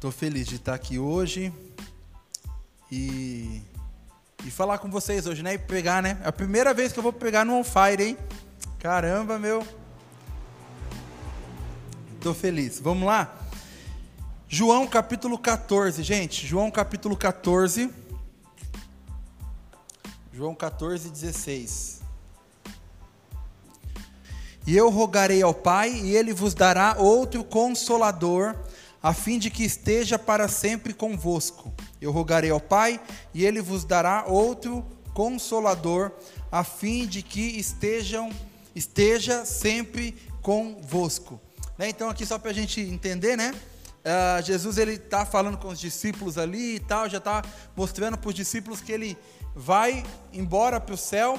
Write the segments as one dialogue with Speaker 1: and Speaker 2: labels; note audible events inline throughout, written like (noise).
Speaker 1: Estou feliz de estar aqui hoje e, e falar com vocês hoje, né? E pegar, né? É a primeira vez que eu vou pegar no On Fire, hein? Caramba, meu. Estou feliz. Vamos lá? João capítulo 14, gente. João capítulo 14. João 14, 16. E eu rogarei ao Pai, e ele vos dará outro consolador a fim de que esteja para sempre convosco. Eu rogarei ao Pai, e ele vos dará outro consolador, a fim de que estejam, esteja sempre convosco. Né? Então, aqui só para a gente entender, né? Uh, Jesus ele está falando com os discípulos ali e tal, já está mostrando para os discípulos que ele vai embora para o céu,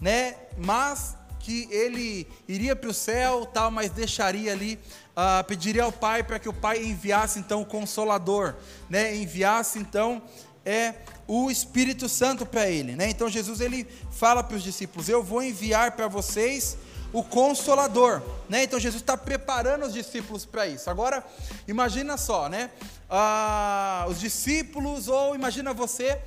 Speaker 1: né? Mas que ele iria para o céu, tal, mas deixaria ali uh, pediria ao Pai para que o Pai enviasse então o Consolador, né? Enviasse então é o Espírito Santo para ele, né? Então Jesus ele fala para os discípulos: Eu vou enviar para vocês o Consolador, né? Então Jesus está preparando os discípulos para isso. Agora imagina só, né? Ah, os discípulos ou imagina você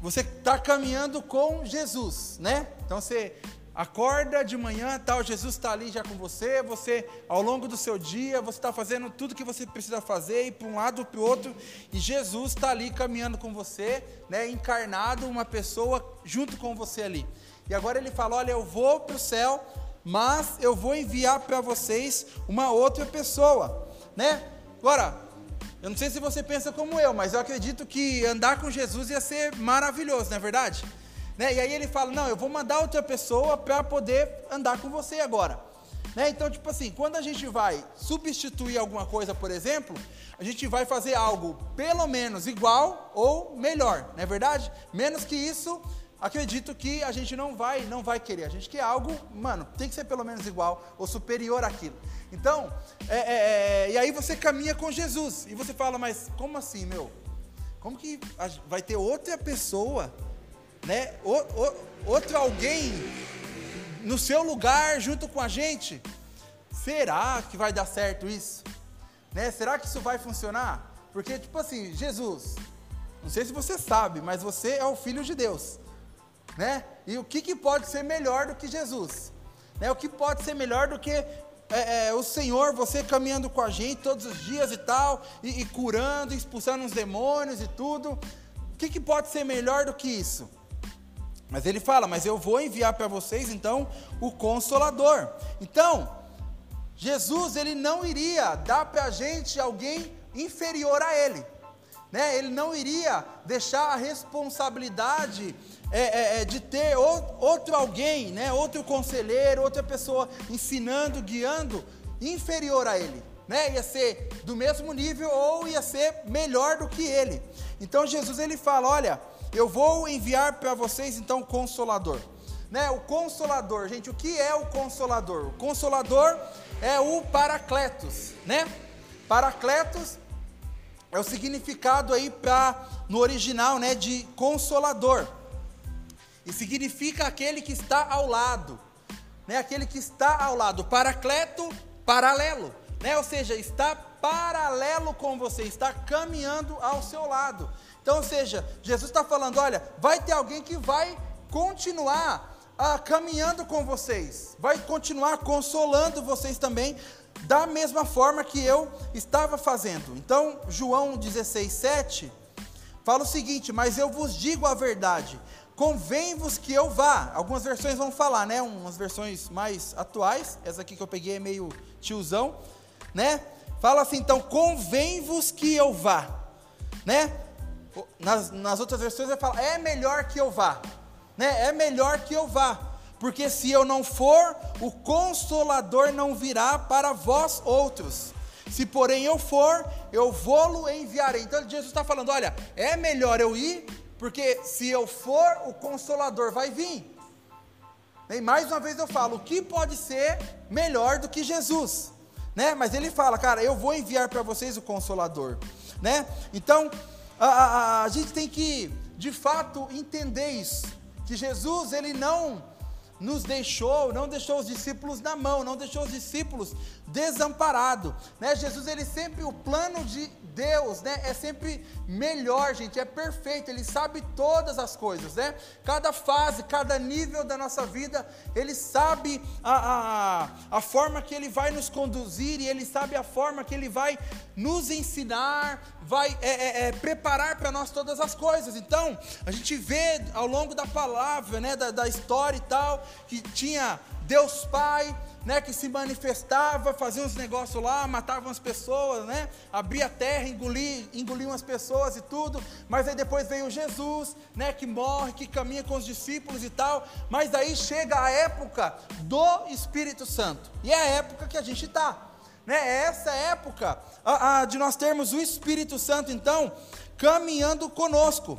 Speaker 1: você está caminhando com Jesus, né? Então você Acorda de manhã, tal, Jesus está ali já com você, você, ao longo do seu dia, você está fazendo tudo que você precisa fazer, ir para um lado para o outro, e Jesus está ali caminhando com você, né, encarnado, uma pessoa junto com você ali. E agora ele fala: Olha, eu vou para o céu, mas eu vou enviar para vocês uma outra pessoa, né? Agora, eu não sei se você pensa como eu, mas eu acredito que andar com Jesus ia ser maravilhoso, não é verdade? Né? E aí ele fala: Não, eu vou mandar outra pessoa para poder andar com você agora. Né? Então, tipo assim, quando a gente vai substituir alguma coisa, por exemplo, a gente vai fazer algo pelo menos igual ou melhor, não é verdade? Menos que isso, acredito que a gente não vai, não vai querer. A gente quer algo, mano, tem que ser pelo menos igual ou superior àquilo. Então, é, é, é, e aí você caminha com Jesus e você fala, mas como assim, meu? Como que vai ter outra pessoa né? O, o, outro alguém no seu lugar junto com a gente. Será que vai dar certo isso? Né? Será que isso vai funcionar? Porque, tipo assim, Jesus, não sei se você sabe, mas você é o Filho de Deus. Né? E o que, que pode ser melhor do que Jesus? Né? O que pode ser melhor do que é, é, o Senhor, você caminhando com a gente todos os dias e tal, e, e curando, expulsando os demônios e tudo? O que, que pode ser melhor do que isso? Mas ele fala: Mas eu vou enviar para vocês então o Consolador. Então, Jesus ele não iria dar para a gente alguém inferior a ele. Né? Ele não iria deixar a responsabilidade é, é, é de ter outro alguém, né? outro conselheiro, outra pessoa ensinando, guiando, inferior a ele. Né? Ia ser do mesmo nível ou ia ser melhor do que ele. Então Jesus ele fala: olha, eu vou enviar para vocês então o consolador. Né? O consolador, gente, o que é o consolador? O consolador é o paracletos, né? Paracletos é o significado aí para no original, né, de consolador. E significa aquele que está ao lado, né? Aquele que está ao lado. Paracleto, paralelo, né? Ou seja, está paralelo com você, está caminhando ao seu lado. Então, ou seja, Jesus está falando: olha, vai ter alguém que vai continuar ah, caminhando com vocês, vai continuar consolando vocês também, da mesma forma que eu estava fazendo. Então, João 16, 7 fala o seguinte: Mas eu vos digo a verdade, convém-vos que eu vá. Algumas versões vão falar, né? Umas versões mais atuais, essa aqui que eu peguei é meio tiozão, né? Fala assim, então, convém-vos que eu vá, né? Nas, nas outras versões ele fala, é melhor que eu vá, né? É melhor que eu vá, porque se eu não for, o consolador não virá para vós outros. Se porém eu for, eu vou-lo enviarei. Então Jesus está falando: olha, é melhor eu ir, porque se eu for, o consolador vai vir. E mais uma vez eu falo: o que pode ser melhor do que Jesus? Né? Mas ele fala, cara, eu vou enviar para vocês o consolador. Né? Então, a, a, a gente tem que, de fato, entender isso. Que Jesus, ele não nos deixou, não deixou os discípulos na mão, não deixou os discípulos desamparados, né? Jesus ele sempre o plano de Deus, né, é sempre melhor, gente, é perfeito, Ele sabe todas as coisas, né? Cada fase, cada nível da nossa vida, Ele sabe a, a, a forma que Ele vai nos conduzir e Ele sabe a forma que Ele vai nos ensinar, vai é, é, é, preparar para nós todas as coisas. Então, a gente vê ao longo da palavra, né, da, da história e tal, que tinha Deus Pai, né, que se manifestava, fazia uns negócios lá, matava umas pessoas, né, abria a terra, engolia, engolia umas pessoas e tudo, mas aí depois veio Jesus, né, que morre, que caminha com os discípulos e tal, mas aí chega a época do Espírito Santo, e é a época que a gente está, né, é essa época a, a, de nós termos o Espírito Santo, então, caminhando conosco.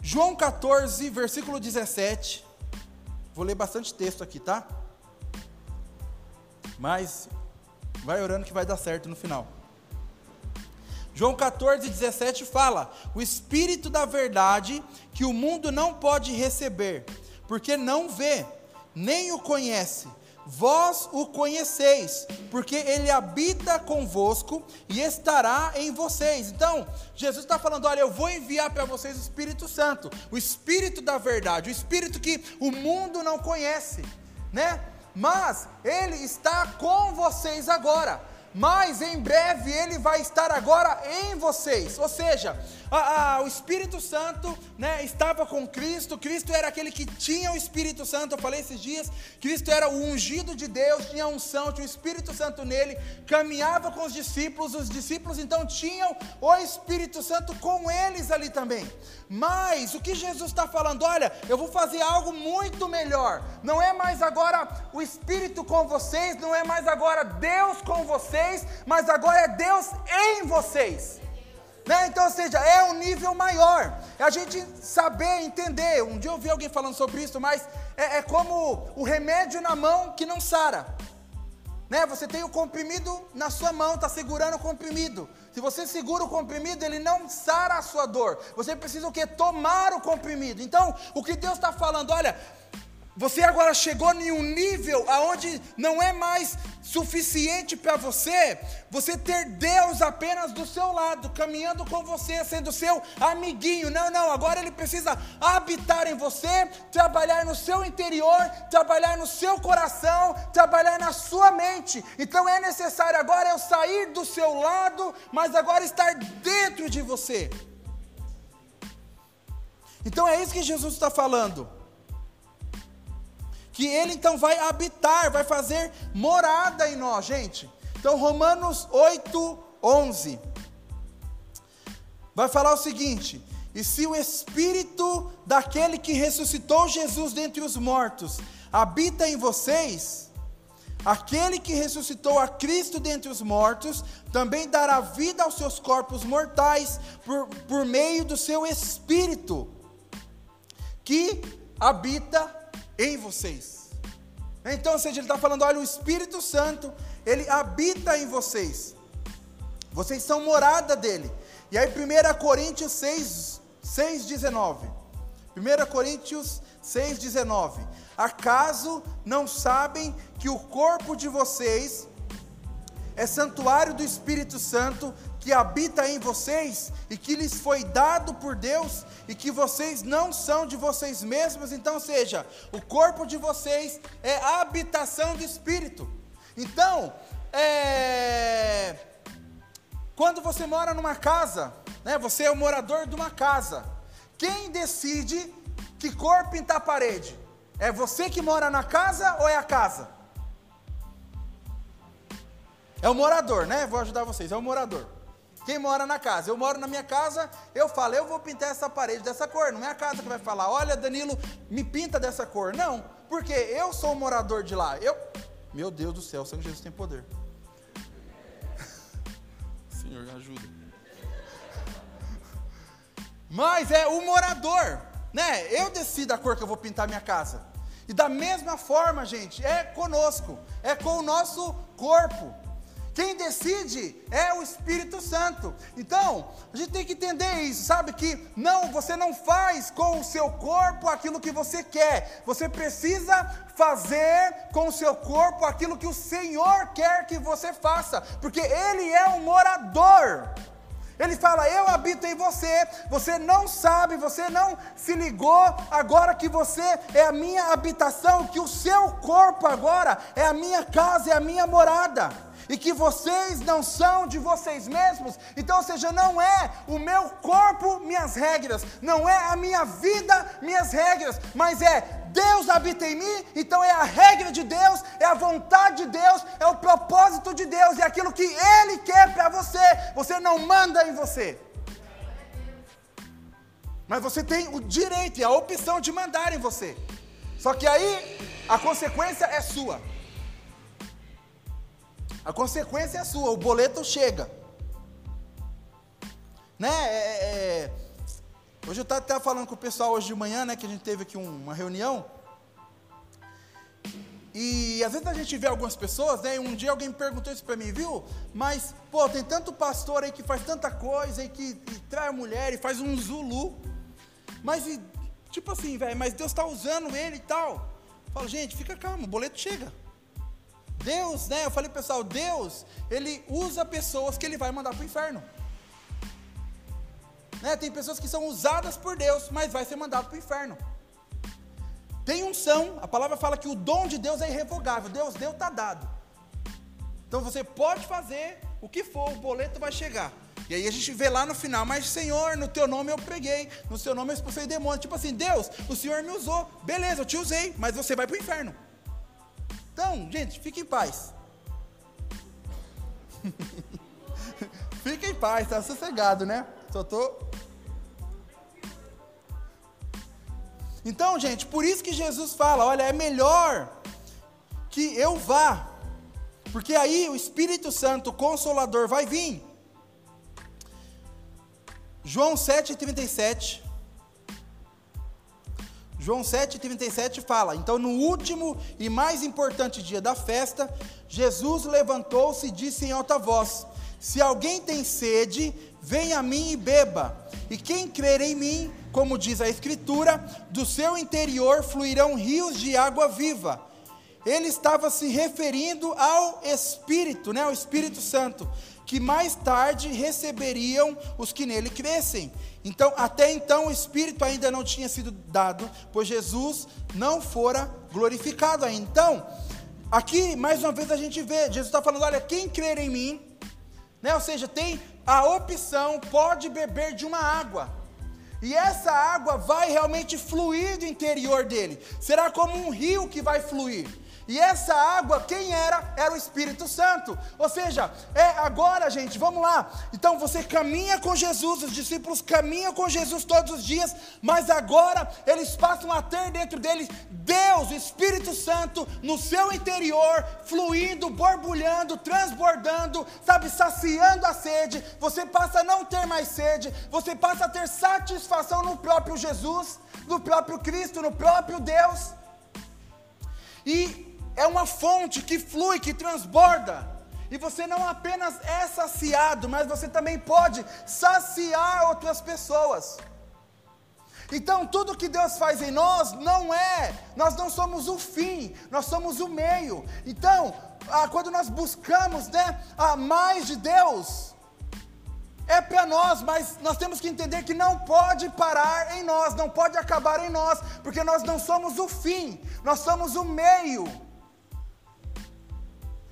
Speaker 1: João 14, versículo 17, Vou ler bastante texto aqui, tá? Mas vai orando que vai dar certo no final. João 14, 17 fala: O Espírito da Verdade que o mundo não pode receber, porque não vê, nem o conhece Vós o conheceis, porque ele habita convosco e estará em vocês. Então, Jesus está falando: olha, eu vou enviar para vocês o Espírito Santo, o Espírito da verdade, o Espírito que o mundo não conhece, né? Mas ele está com vocês agora mas em breve ele vai estar agora em vocês. Ou seja, a, a, o Espírito Santo né, estava com Cristo, Cristo era aquele que tinha o Espírito Santo, eu falei esses dias, Cristo era o ungido de Deus, tinha unção, tinha o Espírito Santo nele, caminhava com os discípulos, os discípulos então tinham o Espírito Santo com eles ali também. Mas o que Jesus está falando? Olha, eu vou fazer algo muito melhor. Não é mais agora o Espírito com vocês, não é mais agora Deus com vocês, mas agora é Deus em vocês. Né? Então, ou seja, é um nível maior. É a gente saber, entender. Um dia eu ouvi alguém falando sobre isso, mas é, é como o remédio na mão que não sara. Né? Você tem o comprimido na sua mão, está segurando o comprimido. Se você segura o comprimido, ele não sara a sua dor. Você precisa o que? Tomar o comprimido. Então, o que Deus está falando, olha, você agora chegou em um nível aonde não é mais suficiente para você você ter Deus apenas do seu lado, caminhando com você, sendo seu amiguinho. Não, não, agora ele precisa habitar em você, trabalhar no seu interior, trabalhar no seu coração, trabalhar na sua mente. Então é necessário agora eu sair do seu lado, mas agora estar dentro de você. Então é isso que Jesus está falando que ele então vai habitar, vai fazer morada em nós, gente. Então, Romanos 8, 11 vai falar o seguinte: E se o Espírito daquele que ressuscitou Jesus dentre os mortos habita em vocês, aquele que ressuscitou a Cristo dentre os mortos também dará vida aos seus corpos mortais por, por meio do seu Espírito que habita em vocês. Então, ou seja, ele está falando: olha, o Espírito Santo, ele habita em vocês, vocês são morada dele. E aí, 1 Coríntios 6, 6 19. 1 Coríntios 6, 19. Acaso não sabem que o corpo de vocês é santuário do Espírito Santo que habita em vocês e que lhes foi dado por Deus e que vocês não são de vocês mesmos, então seja, o corpo de vocês é a habitação do Espírito. Então, é, quando você mora numa casa, né, você é o morador de uma casa, quem decide que cor pintar a parede? É você que mora na casa ou é a casa? É o morador, né? Vou ajudar vocês, é o morador. Quem mora na casa? Eu moro na minha casa, eu falo, eu vou pintar essa parede dessa cor. Não é a casa que vai falar, olha, Danilo, me pinta dessa cor. Não, porque eu sou o morador de lá. Eu, meu Deus do céu, o Senhor Jesus tem poder. (laughs) Senhor, ajuda. Mas é o morador, né? Eu decido a cor que eu vou pintar minha casa. E da mesma forma, gente, é conosco, é com o nosso corpo. Quem decide é o Espírito Santo. Então, a gente tem que entender isso, sabe? Que não, você não faz com o seu corpo aquilo que você quer. Você precisa fazer com o seu corpo aquilo que o Senhor quer que você faça, porque Ele é um morador. Ele fala: Eu habito em você. Você não sabe, você não se ligou agora que você é a minha habitação, que o seu corpo agora é a minha casa, é a minha morada e que vocês não são de vocês mesmos. Então, ou seja, não é o meu corpo minhas regras, não é a minha vida minhas regras, mas é Deus habita em mim, então é a regra de Deus, é a vontade de Deus, é o propósito de Deus, é aquilo que Ele quer para você. Você não manda em você. Mas você tem o direito e a opção de mandar em você. Só que aí a consequência é sua. A consequência é sua, o boleto chega. Né? É, é, é hoje eu estava até falando com o pessoal hoje de manhã, né? Que a gente teve aqui uma reunião. E às vezes a gente vê algumas pessoas, né? Um dia alguém perguntou isso para mim, viu? Mas, pô, tem tanto pastor aí que faz tanta coisa e que e trai mulher e faz um zulu. Mas, e, tipo assim, velho, mas Deus está usando ele e tal. Fala, gente, fica calmo, o boleto chega. Deus, né? Eu falei pessoal, Deus, ele usa pessoas que ele vai mandar para o inferno. Né? Tem pessoas que são usadas por Deus, mas vai ser mandado para o inferno. Tem unção, a palavra fala que o dom de Deus é irrevogável. Deus deu, está dado. Então você pode fazer o que for, o boleto vai chegar. E aí a gente vê lá no final, mas Senhor, no teu nome eu preguei, no seu nome eu expulsei demônio. Tipo assim, Deus, o Senhor me usou, beleza, eu te usei, mas você vai para o inferno. Então, gente, fique em paz. (laughs) fique em paz, tá sossegado, né? Só tô. Então, gente, por isso que Jesus fala: olha, é melhor que eu vá, porque aí o Espírito Santo, o Consolador, vai vir. João 7,37. João 7,37 fala: Então, no último e mais importante dia da festa, Jesus levantou-se e disse em alta voz: Se alguém tem sede, venha a mim e beba. E quem crer em mim, como diz a Escritura, do seu interior fluirão rios de água viva. Ele estava se referindo ao Espírito, né, ao Espírito Santo, que mais tarde receberiam os que nele crescem. Então, até então o Espírito ainda não tinha sido dado, pois Jesus não fora glorificado ainda. Então, aqui mais uma vez a gente vê, Jesus está falando: olha, quem crer em mim, né, ou seja, tem a opção, pode beber de uma água. E essa água vai realmente fluir do interior dele. Será como um rio que vai fluir. E essa água, quem era? Era o Espírito Santo. Ou seja, é agora, gente, vamos lá. Então você caminha com Jesus, os discípulos caminham com Jesus todos os dias, mas agora eles passam a ter dentro deles Deus, o Espírito Santo, no seu interior, fluindo, borbulhando, transbordando, sabe, saciando a sede. Você passa a não ter mais sede, você passa a ter satisfação no próprio Jesus, no próprio Cristo, no próprio Deus. E é uma fonte que flui, que transborda. E você não apenas é saciado, mas você também pode saciar outras pessoas. Então, tudo que Deus faz em nós não é, nós não somos o fim, nós somos o meio. Então, ah, quando nós buscamos né, a mais de Deus, é para nós, mas nós temos que entender que não pode parar em nós, não pode acabar em nós, porque nós não somos o fim, nós somos o meio.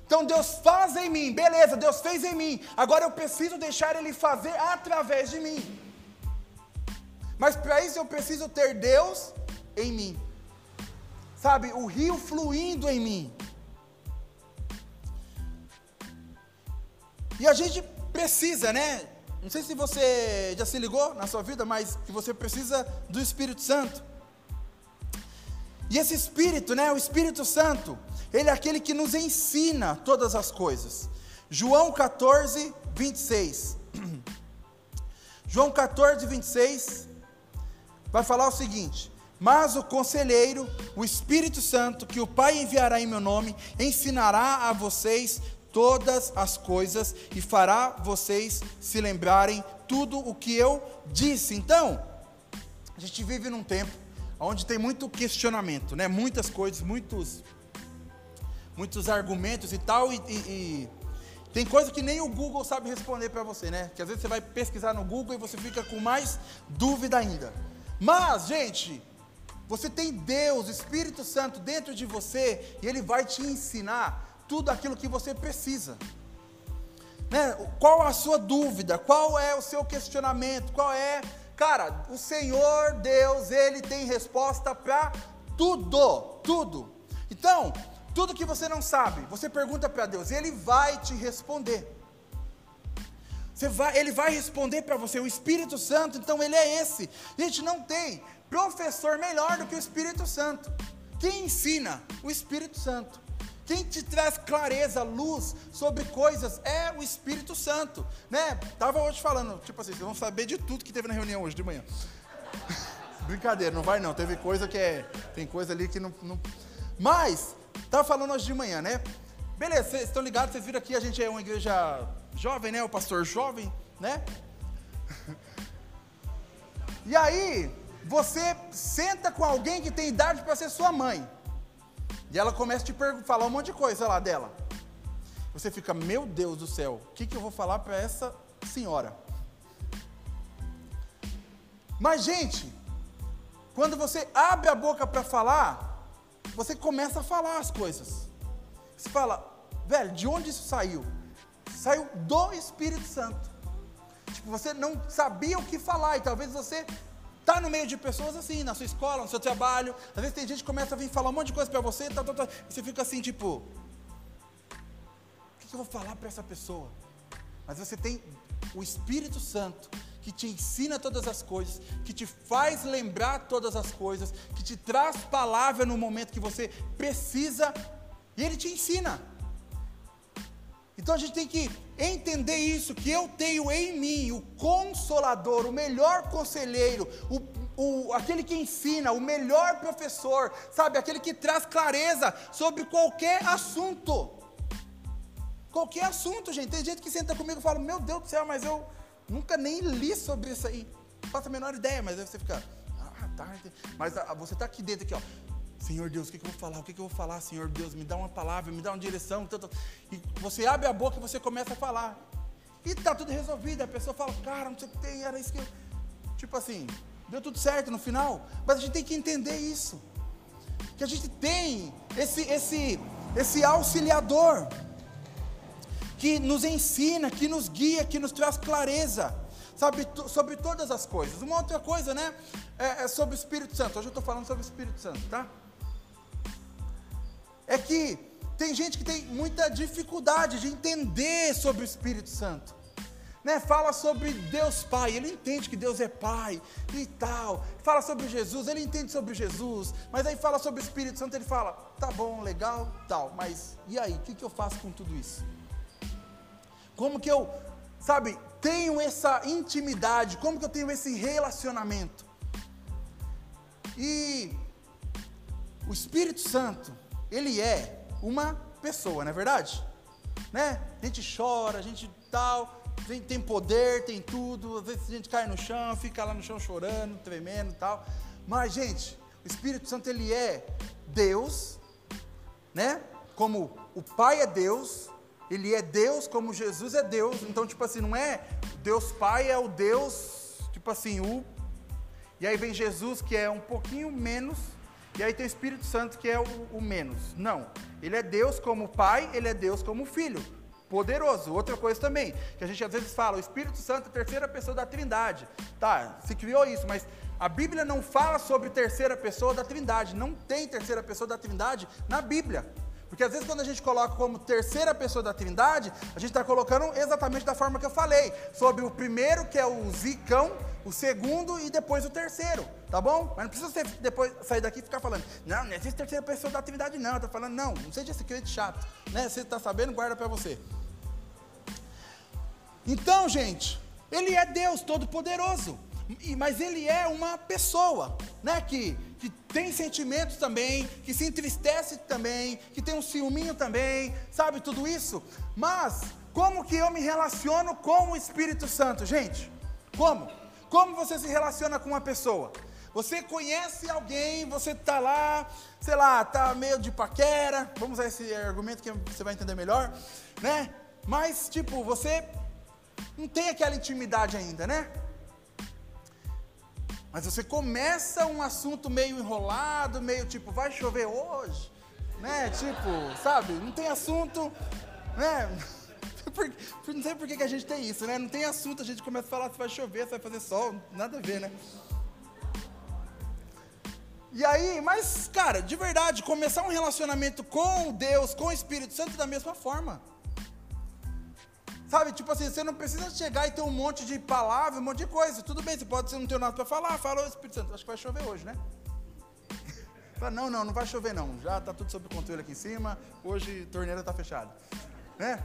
Speaker 1: Então Deus faz em mim, beleza, Deus fez em mim, agora eu preciso deixar Ele fazer através de mim. Mas para isso eu preciso ter Deus em mim, sabe, o rio fluindo em mim. E a gente precisa, né? Não sei se você já se ligou na sua vida, mas que você precisa do Espírito Santo. E esse Espírito, né? O Espírito Santo, ele é aquele que nos ensina todas as coisas. João 14, 26. (clears throat) João 14, 26 vai falar o seguinte: Mas o conselheiro, o Espírito Santo, que o Pai enviará em meu nome, ensinará a vocês todas as coisas e fará vocês se lembrarem tudo o que eu disse. Então, a gente vive num tempo onde tem muito questionamento, né? Muitas coisas, muitos, muitos argumentos e tal, e, e, e tem coisa que nem o Google sabe responder para você, né? Que às vezes você vai pesquisar no Google e você fica com mais dúvida ainda. Mas, gente, você tem Deus, Espírito Santo dentro de você e Ele vai te ensinar tudo aquilo que você precisa. Né? Qual a sua dúvida? Qual é o seu questionamento? Qual é. Cara, o Senhor Deus, Ele tem resposta para tudo, tudo. Então, tudo que você não sabe, você pergunta para Deus, Ele vai te responder. Vai, ele vai responder para você, o Espírito Santo, então ele é esse. Gente, não tem professor melhor do que o Espírito Santo. Quem ensina? O Espírito Santo. Quem te traz clareza, luz sobre coisas é o Espírito Santo, né? Tava hoje falando, tipo assim, vocês vão saber de tudo que teve na reunião hoje de manhã. (laughs) Brincadeira, não vai não. Teve coisa que é, tem coisa ali que não, não... Mas tava falando hoje de manhã, né? Beleza, vocês estão ligados? Vocês viram aqui a gente é uma igreja jovem, né? O pastor jovem, né? (laughs) E aí, você senta com alguém que tem idade para ser sua mãe. E ela começa a te falar um monte de coisa lá dela. Você fica, meu Deus do céu, o que, que eu vou falar para essa senhora? Mas, gente, quando você abre a boca para falar, você começa a falar as coisas. Você fala, velho, de onde isso saiu? Saiu do Espírito Santo. Tipo, você não sabia o que falar, e talvez você Está no meio de pessoas assim, na sua escola, no seu trabalho. Às vezes tem gente que começa a vir falar um monte de coisa para você, tal, tal, tal, e você fica assim, tipo, o que eu vou falar para essa pessoa? Mas você tem o Espírito Santo que te ensina todas as coisas, que te faz lembrar todas as coisas, que te traz palavra no momento que você precisa, e ele te ensina. Então a gente tem que entender isso, que eu tenho em mim o consolador, o melhor conselheiro, o, o, aquele que ensina, o melhor professor, sabe, aquele que traz clareza sobre qualquer assunto. Qualquer assunto, gente. Tem gente que senta comigo e fala, meu Deus do céu, mas eu nunca nem li sobre isso aí. Não faço a menor ideia, mas aí você fica, ah, tá. Mas ah, você está aqui dentro, aqui, ó. Senhor Deus, o que, que eu vou falar? O que, que eu vou falar, Senhor Deus? Me dá uma palavra, me dá uma direção. E você abre a boca e você começa a falar. E está tudo resolvido. A pessoa fala, cara, não sei o que tem, era isso que. Tipo assim, deu tudo certo no final. Mas a gente tem que entender isso. Que a gente tem esse, esse, esse auxiliador que nos ensina, que nos guia, que nos traz clareza sabe, sobre todas as coisas. Uma outra coisa, né, é, é sobre o Espírito Santo. Hoje eu estou falando sobre o Espírito Santo, tá? é que tem gente que tem muita dificuldade de entender sobre o Espírito Santo. Né? Fala sobre Deus Pai, ele entende que Deus é Pai e tal. Fala sobre Jesus, ele entende sobre Jesus. Mas aí fala sobre o Espírito Santo, ele fala: tá bom, legal, tal. Mas e aí, o que, que eu faço com tudo isso? Como que eu, sabe, tenho essa intimidade? Como que eu tenho esse relacionamento? E o Espírito Santo, ele é uma pessoa, não é verdade? Né? A gente chora, a gente tal, tem, tem poder, tem tudo, às vezes a gente cai no chão, fica lá no chão chorando, tremendo e tal. Mas, gente, o Espírito Santo ele é Deus, né? Como o Pai é Deus, ele é Deus como Jesus é Deus. Então, tipo assim, não é Deus Pai é o Deus, tipo assim, o e aí vem Jesus que é um pouquinho menos e aí tem o Espírito Santo que é o, o menos. Não. Ele é Deus como Pai, ele é Deus como Filho. Poderoso. Outra coisa também, que a gente às vezes fala, o Espírito Santo é a terceira pessoa da Trindade. Tá, se criou isso, mas a Bíblia não fala sobre terceira pessoa da Trindade. Não tem terceira pessoa da Trindade na Bíblia. Porque às vezes quando a gente coloca como terceira pessoa da Trindade, a gente está colocando exatamente da forma que eu falei, sobre o primeiro que é o zicão, o segundo e depois o terceiro, tá bom? Mas não precisa você depois sair daqui e ficar falando, não, não existe terceira pessoa da Trindade não, tá falando, não, não seja esse crente chato, né? Você está sabendo, guarda para você. Então, gente, ele é Deus Todo-Poderoso, mas ele é uma pessoa, né? Que, que tem sentimentos também, que se entristece também, que tem um ciúminho também, sabe tudo isso? Mas como que eu me relaciono com o Espírito Santo, gente? Como? Como você se relaciona com uma pessoa? Você conhece alguém, você está lá, sei lá, está meio de paquera, vamos usar esse argumento que você vai entender melhor, né? Mas, tipo, você não tem aquela intimidade ainda, né? Mas você começa um assunto meio enrolado, meio tipo, vai chover hoje, né? Tipo, sabe? Não tem assunto, né? (laughs) não sei por que, a gente tem isso, né? Não tem assunto, a gente começa a falar se vai chover, se vai fazer sol, nada a ver, né? E aí, mas, cara, de verdade, começar um relacionamento com Deus, com o Espírito Santo da mesma forma. Sabe, tipo assim, você não precisa chegar e ter um monte de palavra, um monte de coisa. Tudo bem, você pode, você não ter nada para falar, fala Espírito Santo, acho que vai chover hoje, né? (laughs) Fala, não, não, não vai chover não. Já está tudo sob controle aqui em cima. Hoje a torneira está fechada. Né?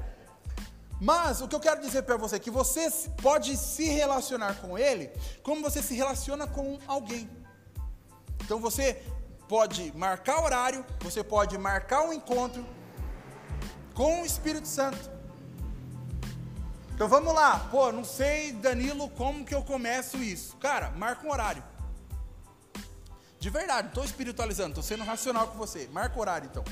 Speaker 1: Mas o que eu quero dizer para você é que você pode se relacionar com ele como você se relaciona com alguém. Então você pode marcar horário, você pode marcar um encontro com o Espírito Santo. Então vamos lá, pô, não sei, Danilo, como que eu começo isso? Cara, marca um horário. De verdade, não estou espiritualizando, estou sendo racional com você. Marca o horário então.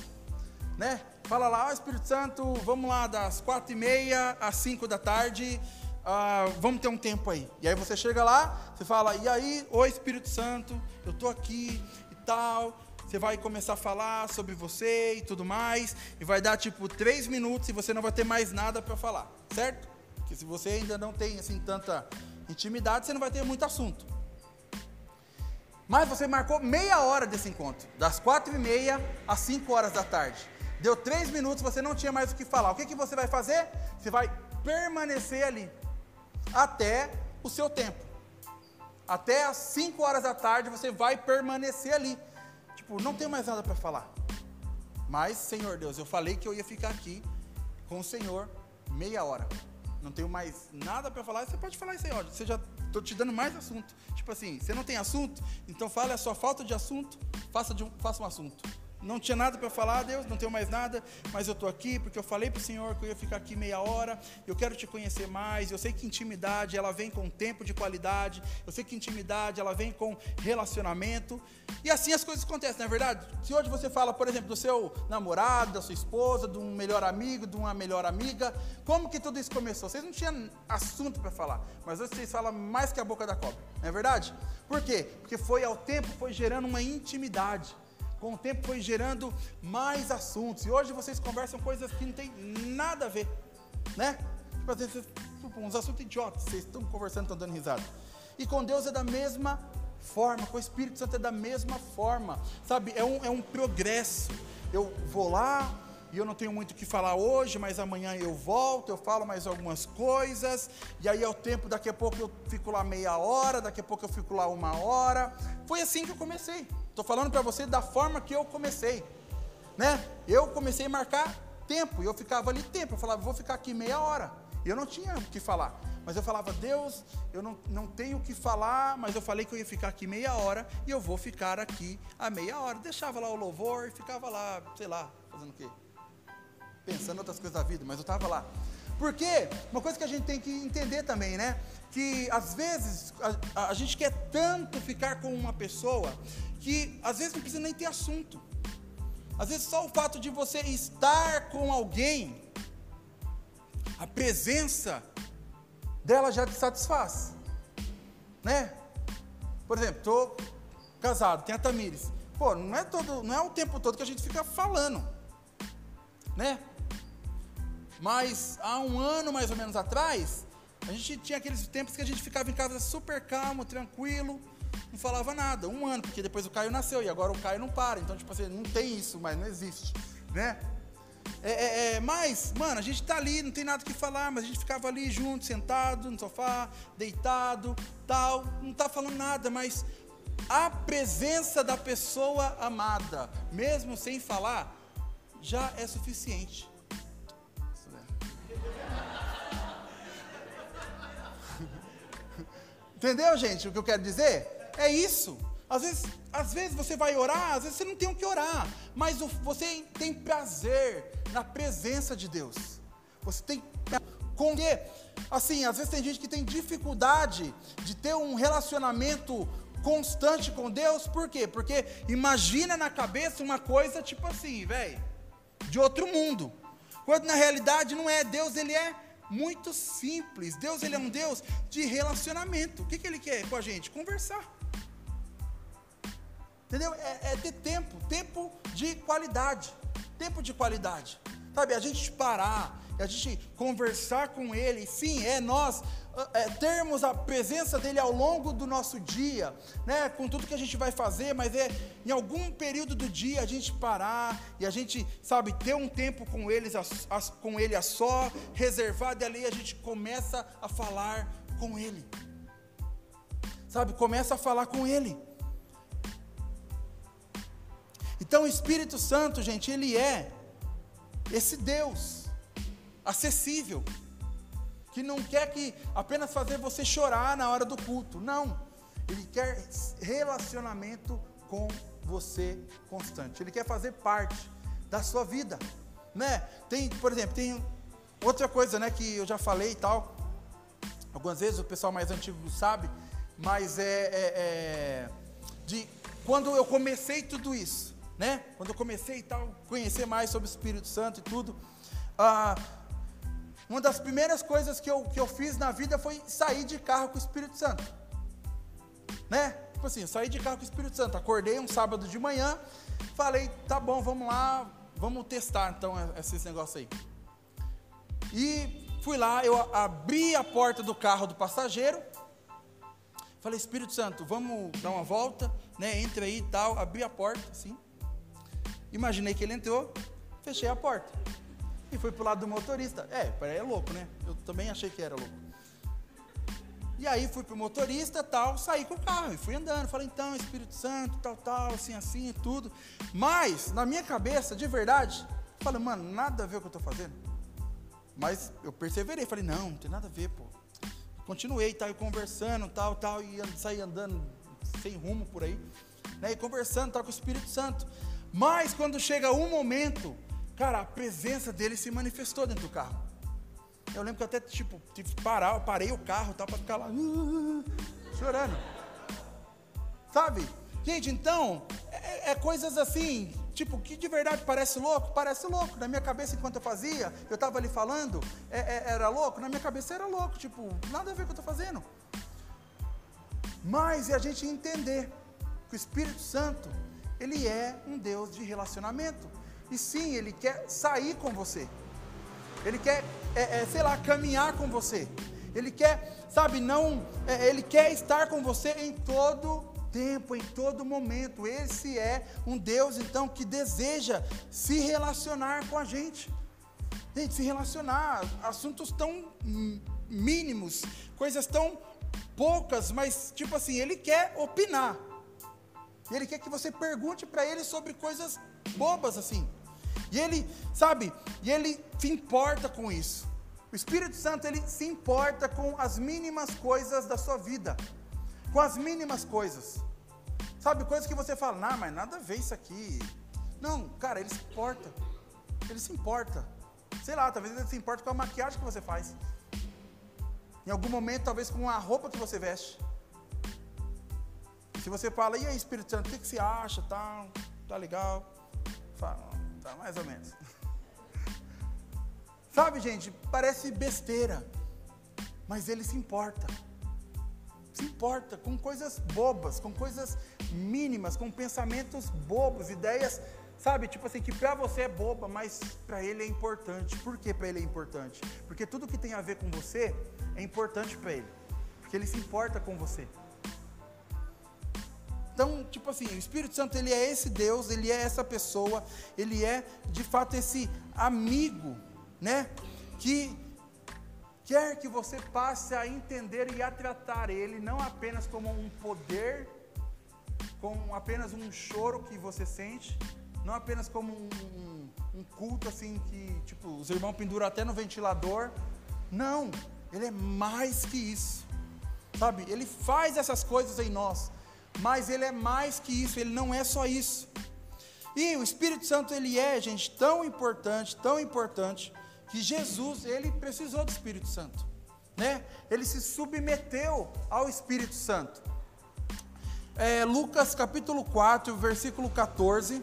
Speaker 1: Né? Fala lá, ó Espírito Santo, vamos lá das quatro e meia às cinco da tarde, uh, vamos ter um tempo aí. E aí você chega lá, você fala, e aí, oi Espírito Santo, eu estou aqui e tal. Você vai começar a falar sobre você e tudo mais, e vai dar tipo três minutos e você não vai ter mais nada para falar, certo? Porque se você ainda não tem assim tanta intimidade, você não vai ter muito assunto. Mas você marcou meia hora desse encontro, das quatro e meia às cinco horas da tarde. Deu três minutos, você não tinha mais o que falar. O que, que você vai fazer? Você vai permanecer ali até o seu tempo. Até às cinco horas da tarde você vai permanecer ali. Tipo, não tenho mais nada para falar. Mas, Senhor Deus, eu falei que eu ia ficar aqui com o Senhor meia hora não tenho mais nada para falar, você pode falar isso aí, olha, você já estou te dando mais assunto. Tipo assim, você não tem assunto, então fale a sua falta de assunto, faça, de um, faça um assunto. Não tinha nada para falar, Deus, não tenho mais nada, mas eu estou aqui porque eu falei para o Senhor que eu ia ficar aqui meia hora. Eu quero te conhecer mais. Eu sei que intimidade ela vem com tempo de qualidade. Eu sei que intimidade ela vem com relacionamento. E assim as coisas acontecem, não é verdade? Se hoje você fala, por exemplo, do seu namorado, da sua esposa, de um melhor amigo, de uma melhor amiga, como que tudo isso começou? Vocês não tinham assunto para falar, mas hoje vocês falam mais que a boca da cobra, não é verdade? Por quê? Porque foi ao tempo, foi gerando uma intimidade com o tempo foi gerando mais assuntos. E hoje vocês conversam coisas que não tem nada a ver, né? Tipo, às vezes, tipo, uns assuntos idiotas, vocês estão conversando, estão dando risada. E com Deus é da mesma forma, com o Espírito Santo é da mesma forma, sabe? É um, é um progresso. Eu vou lá, e eu não tenho muito o que falar hoje, mas amanhã eu volto, eu falo mais algumas coisas, e aí é o tempo, daqui a pouco eu fico lá meia hora, daqui a pouco eu fico lá uma hora. Foi assim que eu comecei. Estou falando para você da forma que eu comecei, né? Eu comecei a marcar tempo, e eu ficava ali tempo, eu falava, vou ficar aqui meia hora. Eu não tinha o que falar. Mas eu falava, Deus, eu não, não tenho o que falar, mas eu falei que eu ia ficar aqui meia hora e eu vou ficar aqui a meia hora. Deixava lá o louvor e ficava lá, sei lá, fazendo o quê? pensando outras coisas da vida, mas eu estava lá. Porque uma coisa que a gente tem que entender também, né? Que às vezes a, a, gente quer tanto ficar com uma pessoa que às vezes não precisa nem ter assunto. Às vezes só o fato de você estar com alguém, a presença dela já te satisfaz, né? Por exemplo, estou casado, tem a Tamires. Pô, não é todo, não é o tempo todo que a gente fica falando, né? Mas há um ano mais ou menos atrás, a gente tinha aqueles tempos que a gente ficava em casa super calmo, tranquilo, não falava nada. Um ano, porque depois o Caio nasceu e agora o Caio não para. Então, tipo assim, não tem isso, mas não existe, né? É, é, é, mas, mano, a gente tá ali, não tem nada que falar, mas a gente ficava ali junto, sentado no sofá, deitado, tal, não tá falando nada, mas a presença da pessoa amada, mesmo sem falar, já é suficiente. Entendeu, gente, o que eu quero dizer? É isso. Às vezes, às vezes você vai orar, às vezes você não tem o que orar, mas você tem prazer na presença de Deus. Você tem com que, assim, às vezes tem gente que tem dificuldade de ter um relacionamento constante com Deus, por quê? Porque imagina na cabeça uma coisa tipo assim, velho, de outro mundo. Quando na realidade não é, Deus ele é muito simples. Deus ele é um Deus de relacionamento. O que, que ele quer com a gente? Conversar. Entendeu? É, é ter tempo, tempo de qualidade. Tempo de qualidade. Sabe, a gente parar, a gente conversar com Ele, sim, é nós é, termos a presença dele ao longo do nosso dia, né, com tudo que a gente vai fazer, mas é em algum período do dia a gente parar e a gente, sabe, ter um tempo com eles, a, a, com ele a só, reservado, e ali a gente começa a falar com ele, sabe, começa a falar com ele. Então o Espírito Santo, gente, ele é esse Deus acessível que não quer que apenas fazer você chorar na hora do culto. Não. Ele quer relacionamento com você constante. Ele quer fazer parte da sua vida, né? Tem, por exemplo, tem outra coisa, né, que eu já falei e tal. Algumas vezes o pessoal mais antigo sabe, mas é, é, é de quando eu comecei tudo isso, né? Quando eu comecei e tal, conhecer mais sobre o Espírito Santo e tudo, ah, uma das primeiras coisas que eu, que eu fiz na vida foi sair de carro com o Espírito Santo. Né? Tipo assim, saí de carro com o Espírito Santo. Acordei um sábado de manhã, falei, tá bom, vamos lá, vamos testar então esses negócios aí. E fui lá, eu abri a porta do carro do passageiro, falei, Espírito Santo, vamos dar uma volta, né? Entre aí e tal, abri a porta, assim. Imaginei que ele entrou, fechei a porta. E fui pro lado do motorista. É, é louco, né? Eu também achei que era louco. E aí fui pro motorista, tal, saí com o carro e fui andando. Falei, então, Espírito Santo, tal, tal, assim, assim, tudo. Mas, na minha cabeça, de verdade, falei, mano, nada a ver o que eu tô fazendo. Mas eu perseverei, falei, não, não tem nada a ver, pô. Continuei, tal, conversando, tal, tal, e saí andando sem rumo por aí. Né, e conversando, tal, com o Espírito Santo. Mas quando chega um momento Cara, a presença dele se manifestou dentro do carro. Eu lembro que eu até, tipo, tive que parar, eu parei o carro tá, para ficar lá, uh, chorando. Sabe? Gente, então, é, é, coisas assim, tipo, que de verdade parece louco? Parece louco. Na minha cabeça, enquanto eu fazia, eu estava ali falando, é, é, era louco? Na minha cabeça era louco, tipo, nada a ver com o que eu estou fazendo. Mas é a gente entender que o Espírito Santo, ele é um Deus de relacionamento. E sim, Ele quer sair com você. Ele quer, é, é, sei lá, caminhar com você. Ele quer, sabe, não, é, Ele quer estar com você em todo tempo, em todo momento. Esse é um Deus, então, que deseja se relacionar com a gente. Gente, se relacionar, assuntos tão mínimos, coisas tão poucas, mas, tipo assim, Ele quer opinar. Ele quer que você pergunte para Ele sobre coisas bobas assim. E ele, sabe, e ele se importa com isso. O Espírito Santo, ele se importa com as mínimas coisas da sua vida. Com as mínimas coisas. Sabe, coisas que você fala, não, mas nada a ver isso aqui. Não, cara, ele se importa. Ele se importa. Sei lá, talvez ele se importa com a maquiagem que você faz. Em algum momento, talvez com a roupa que você veste. Se você fala, e aí, Espírito Santo, o que, que você acha? Tá, tá legal. Fala, Tá, mais ou menos. (laughs) Sabe, gente, parece besteira, mas ele se importa. Se importa com coisas bobas, com coisas mínimas, com pensamentos bobos, ideias, sabe, tipo assim, que para você é boba, mas para ele é importante. Por que para ele é importante? Porque tudo que tem a ver com você é importante para ele. Porque ele se importa com você. Então, tipo assim, o Espírito Santo, ele é esse Deus, ele é essa pessoa, ele é, de fato, esse amigo, né? Que quer que você passe a entender e a tratar ele não apenas como um poder, como apenas um choro que você sente, não apenas como um, um, um culto assim que, tipo, os irmãos penduram até no ventilador. Não, ele é mais que isso. Sabe? Ele faz essas coisas em nós mas ele é mais que isso, ele não é só isso. E o Espírito Santo ele é, gente, tão importante, tão importante que Jesus, ele precisou do Espírito Santo, né? Ele se submeteu ao Espírito Santo. É, Lucas capítulo 4, versículo 14.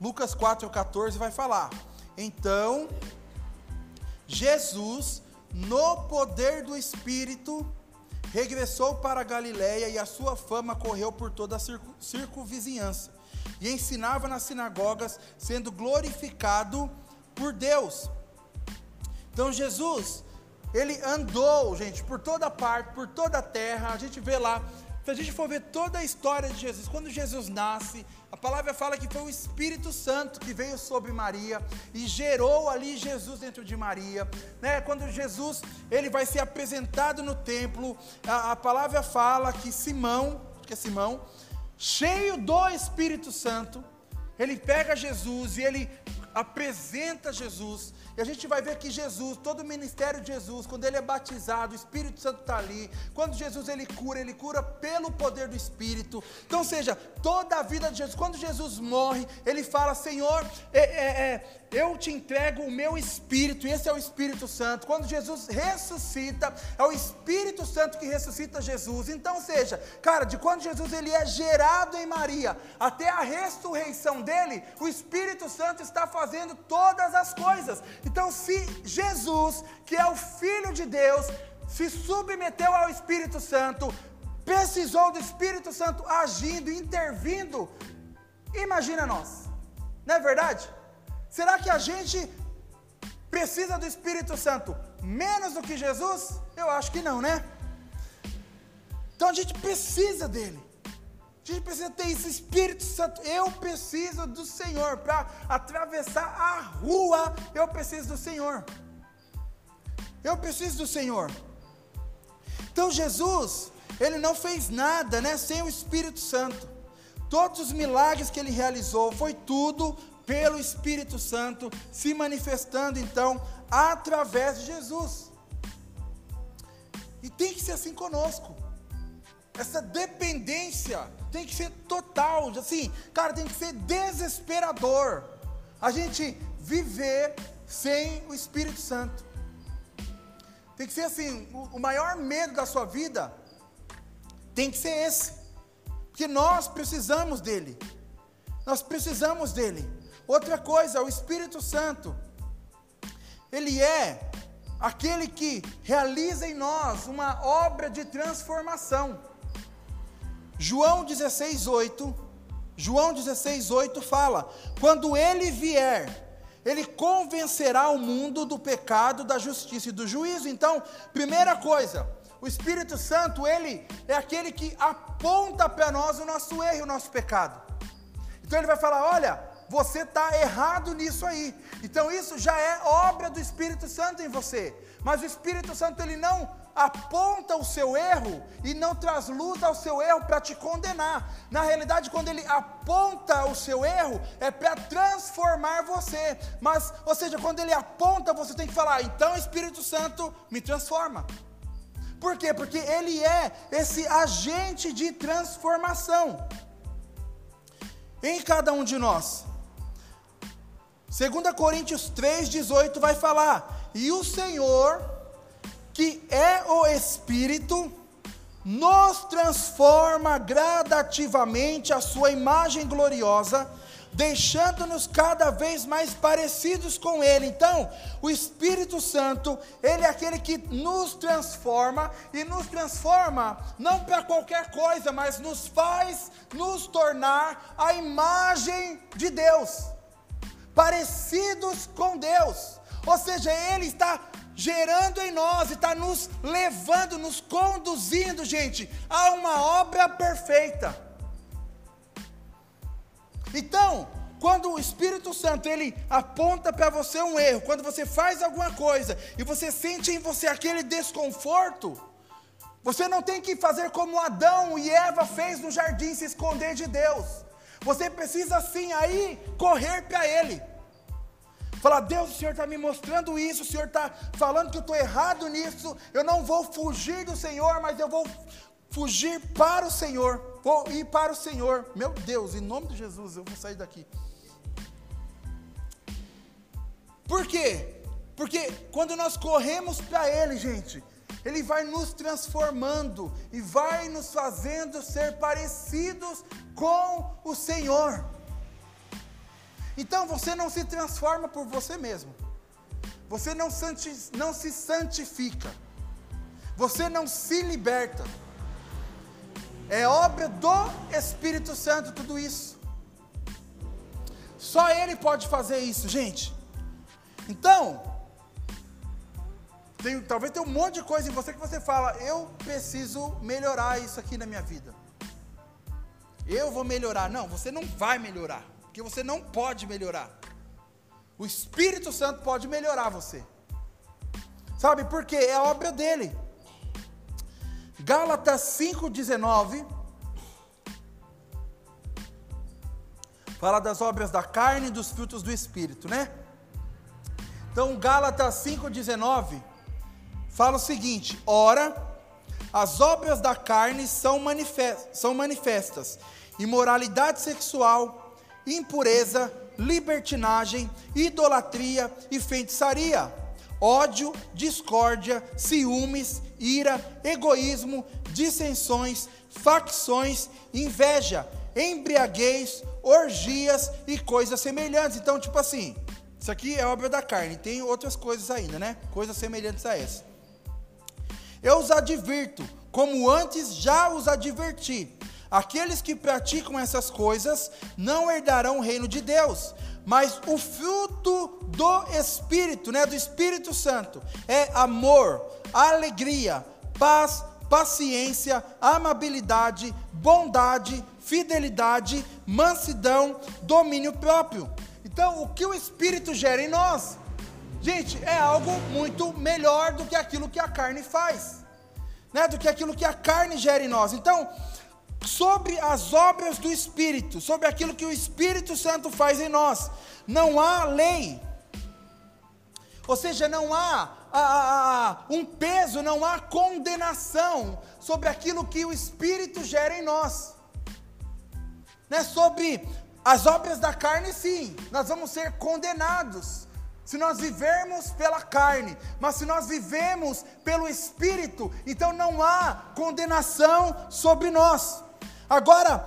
Speaker 1: Lucas 4, 14 vai falar. Então, Jesus, no poder do Espírito, regressou para Galiléia e a sua fama correu por toda a circun, circunvizinhança. E ensinava nas sinagogas, sendo glorificado por Deus. Então Jesus, ele andou, gente, por toda parte, por toda a terra. A gente vê lá se a gente for ver toda a história de Jesus, quando Jesus nasce, a palavra fala que foi o Espírito Santo que veio sobre Maria e gerou ali Jesus dentro de Maria. Né? Quando Jesus ele vai ser apresentado no templo, a, a palavra fala que Simão, que é Simão, cheio do Espírito Santo, ele pega Jesus e ele apresenta Jesus. E a gente vai ver que Jesus, todo o ministério de Jesus, quando ele é batizado, o Espírito Santo está ali. Quando Jesus ele cura, ele cura pelo poder do Espírito. Então, seja, toda a vida de Jesus, quando Jesus morre, ele fala: Senhor, é, é, é, eu te entrego o meu Espírito, e esse é o Espírito Santo. Quando Jesus ressuscita, é o Espírito Santo que ressuscita Jesus. Então, seja, cara, de quando Jesus ele é gerado em Maria até a ressurreição dele, o Espírito Santo está fazendo fazendo todas as coisas. Então, se Jesus, que é o Filho de Deus, se submeteu ao Espírito Santo, precisou do Espírito Santo agindo, intervindo, imagina nós, não é verdade? Será que a gente precisa do Espírito Santo menos do que Jesus? Eu acho que não, né? Então a gente precisa dele. A gente precisa ter esse Espírito Santo. Eu preciso do Senhor. Para atravessar a rua, eu preciso do Senhor. Eu preciso do Senhor. Então Jesus, ele não fez nada, né, sem o Espírito Santo. Todos os milagres que ele realizou foi tudo pelo Espírito Santo se manifestando então através de Jesus. E tem que ser assim conosco. Essa dependência tem que ser total, assim, cara, tem que ser desesperador. A gente viver sem o Espírito Santo. Tem que ser assim, o, maior medo da sua vida tem que ser esse. Porque nós precisamos dele. Nós precisamos dele. Outra coisa, o Espírito Santo, ele é aquele que realiza em nós uma obra de transformação. João 16, 8. João 16, 8 fala: Quando ele vier, ele convencerá o mundo do pecado, da justiça e do juízo. Então, primeira coisa, o Espírito Santo, ele é aquele que aponta para nós o nosso erro, o nosso pecado. Então ele vai falar: olha, você está errado nisso aí. Então isso já é obra do Espírito Santo em você. Mas o Espírito Santo ele não aponta o seu erro e não traz luz ao seu erro para te condenar. Na realidade, quando ele aponta o seu erro, é para transformar você. Mas, ou seja, quando ele aponta, você tem que falar: então Espírito Santo me transforma. Por quê? Porque ele é esse agente de transformação em cada um de nós. 2 Coríntios 3,18 vai falar: E o Senhor que é o Espírito, nos transforma gradativamente à sua imagem gloriosa, deixando-nos cada vez mais parecidos com Ele. Então, o Espírito Santo, Ele é aquele que nos transforma, e nos transforma não para qualquer coisa, mas nos faz nos tornar a imagem de Deus, parecidos com Deus. Ou seja, Ele está gerando em nós e está nos levando, nos conduzindo, gente, a uma obra perfeita. Então, quando o Espírito Santo ele aponta para você um erro, quando você faz alguma coisa e você sente em você aquele desconforto, você não tem que fazer como Adão e Eva fez no jardim, se esconder de Deus. Você precisa sim aí correr para ele. Falar, Deus, o Senhor está me mostrando isso, o Senhor está falando que eu estou errado nisso, eu não vou fugir do Senhor, mas eu vou fugir para o Senhor, vou ir para o Senhor. Meu Deus, em nome de Jesus, eu vou sair daqui. Por quê? Porque quando nós corremos para Ele, gente, Ele vai nos transformando e vai nos fazendo ser parecidos com o Senhor. Então você não se transforma por você mesmo, você não, não se santifica, você não se liberta. É obra do Espírito Santo tudo isso. Só Ele pode fazer isso, gente. Então, tem, talvez tenha um monte de coisa em você que você fala, eu preciso melhorar isso aqui na minha vida. Eu vou melhorar. Não, você não vai melhorar, porque você não pode melhorar. O Espírito Santo pode melhorar você. Sabe por quê? É a obra dele. Gálatas 5,19 fala das obras da carne e dos frutos do Espírito, né? Então, Gálatas 5,19 fala o seguinte: Ora, as obras da carne são manifestas: imoralidade sexual, impureza, libertinagem, idolatria e feitiçaria, ódio, discórdia, ciúmes, ira, egoísmo, dissensões, facções, inveja, embriaguez, orgias e coisas semelhantes. Então, tipo assim, isso aqui é obra da carne, tem outras coisas ainda, né? Coisas semelhantes a essa. Eu os advirto, como antes já os adverti. Aqueles que praticam essas coisas não herdarão o reino de Deus. Mas o fruto do Espírito, né, do Espírito Santo, é amor, alegria, paz, paciência, amabilidade, bondade, fidelidade, mansidão, domínio próprio. Então, o que o Espírito gera em nós, gente, é algo muito melhor do que aquilo que a carne faz, né? Do que aquilo que a carne gera em nós. Então, sobre as obras do Espírito, sobre aquilo que o Espírito Santo faz em nós, não há lei. Ou seja, não há um peso, não há condenação sobre aquilo que o Espírito gera em nós. Né, sobre as obras da carne, sim, nós vamos ser condenados. Se nós vivermos pela carne, mas se nós vivemos pelo Espírito, então não há condenação sobre nós. Agora,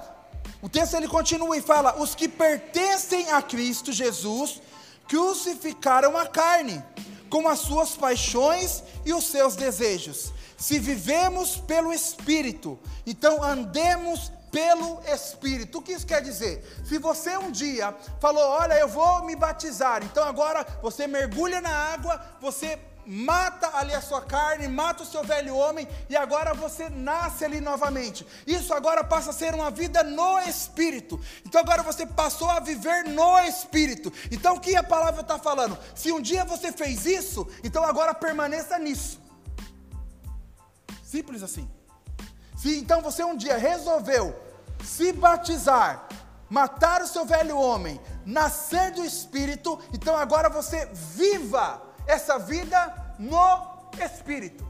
Speaker 1: o texto ele continua e fala: os que pertencem a Cristo Jesus crucificaram a carne, com as suas paixões e os seus desejos. Se vivemos pelo Espírito, então andemos pelo Espírito. O que isso quer dizer? Se você um dia falou, olha, eu vou me batizar, então agora você mergulha na água, você mata ali a sua carne, mata o seu velho homem e agora você nasce ali novamente. Isso agora passa a ser uma vida no Espírito. Então agora você passou a viver no Espírito. Então o que a palavra está falando? Se um dia você fez isso, então agora permaneça nisso. Simples assim. Se então você um dia resolveu se batizar, matar o seu velho homem, nascer do Espírito, então agora você viva essa vida no Espírito.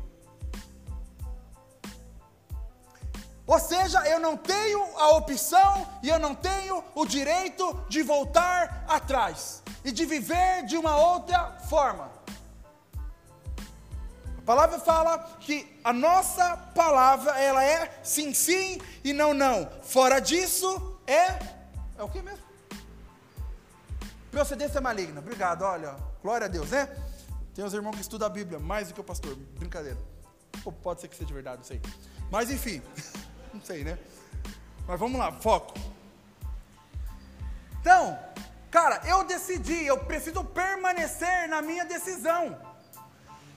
Speaker 1: Ou seja, eu não tenho a opção e eu não tenho o direito de voltar atrás e de viver de uma outra forma palavra fala que a nossa palavra ela é sim, sim e não, não. Fora disso é é o que mesmo? Procedência maligna. Obrigado, olha, glória a Deus, né? Tem os irmãos que estudam a Bíblia mais do que o pastor. Brincadeira. Ou pode ser que seja verdade, não sei. Mas enfim, (laughs) não sei, né? Mas vamos lá, foco. Então, cara, eu decidi, eu preciso permanecer na minha decisão.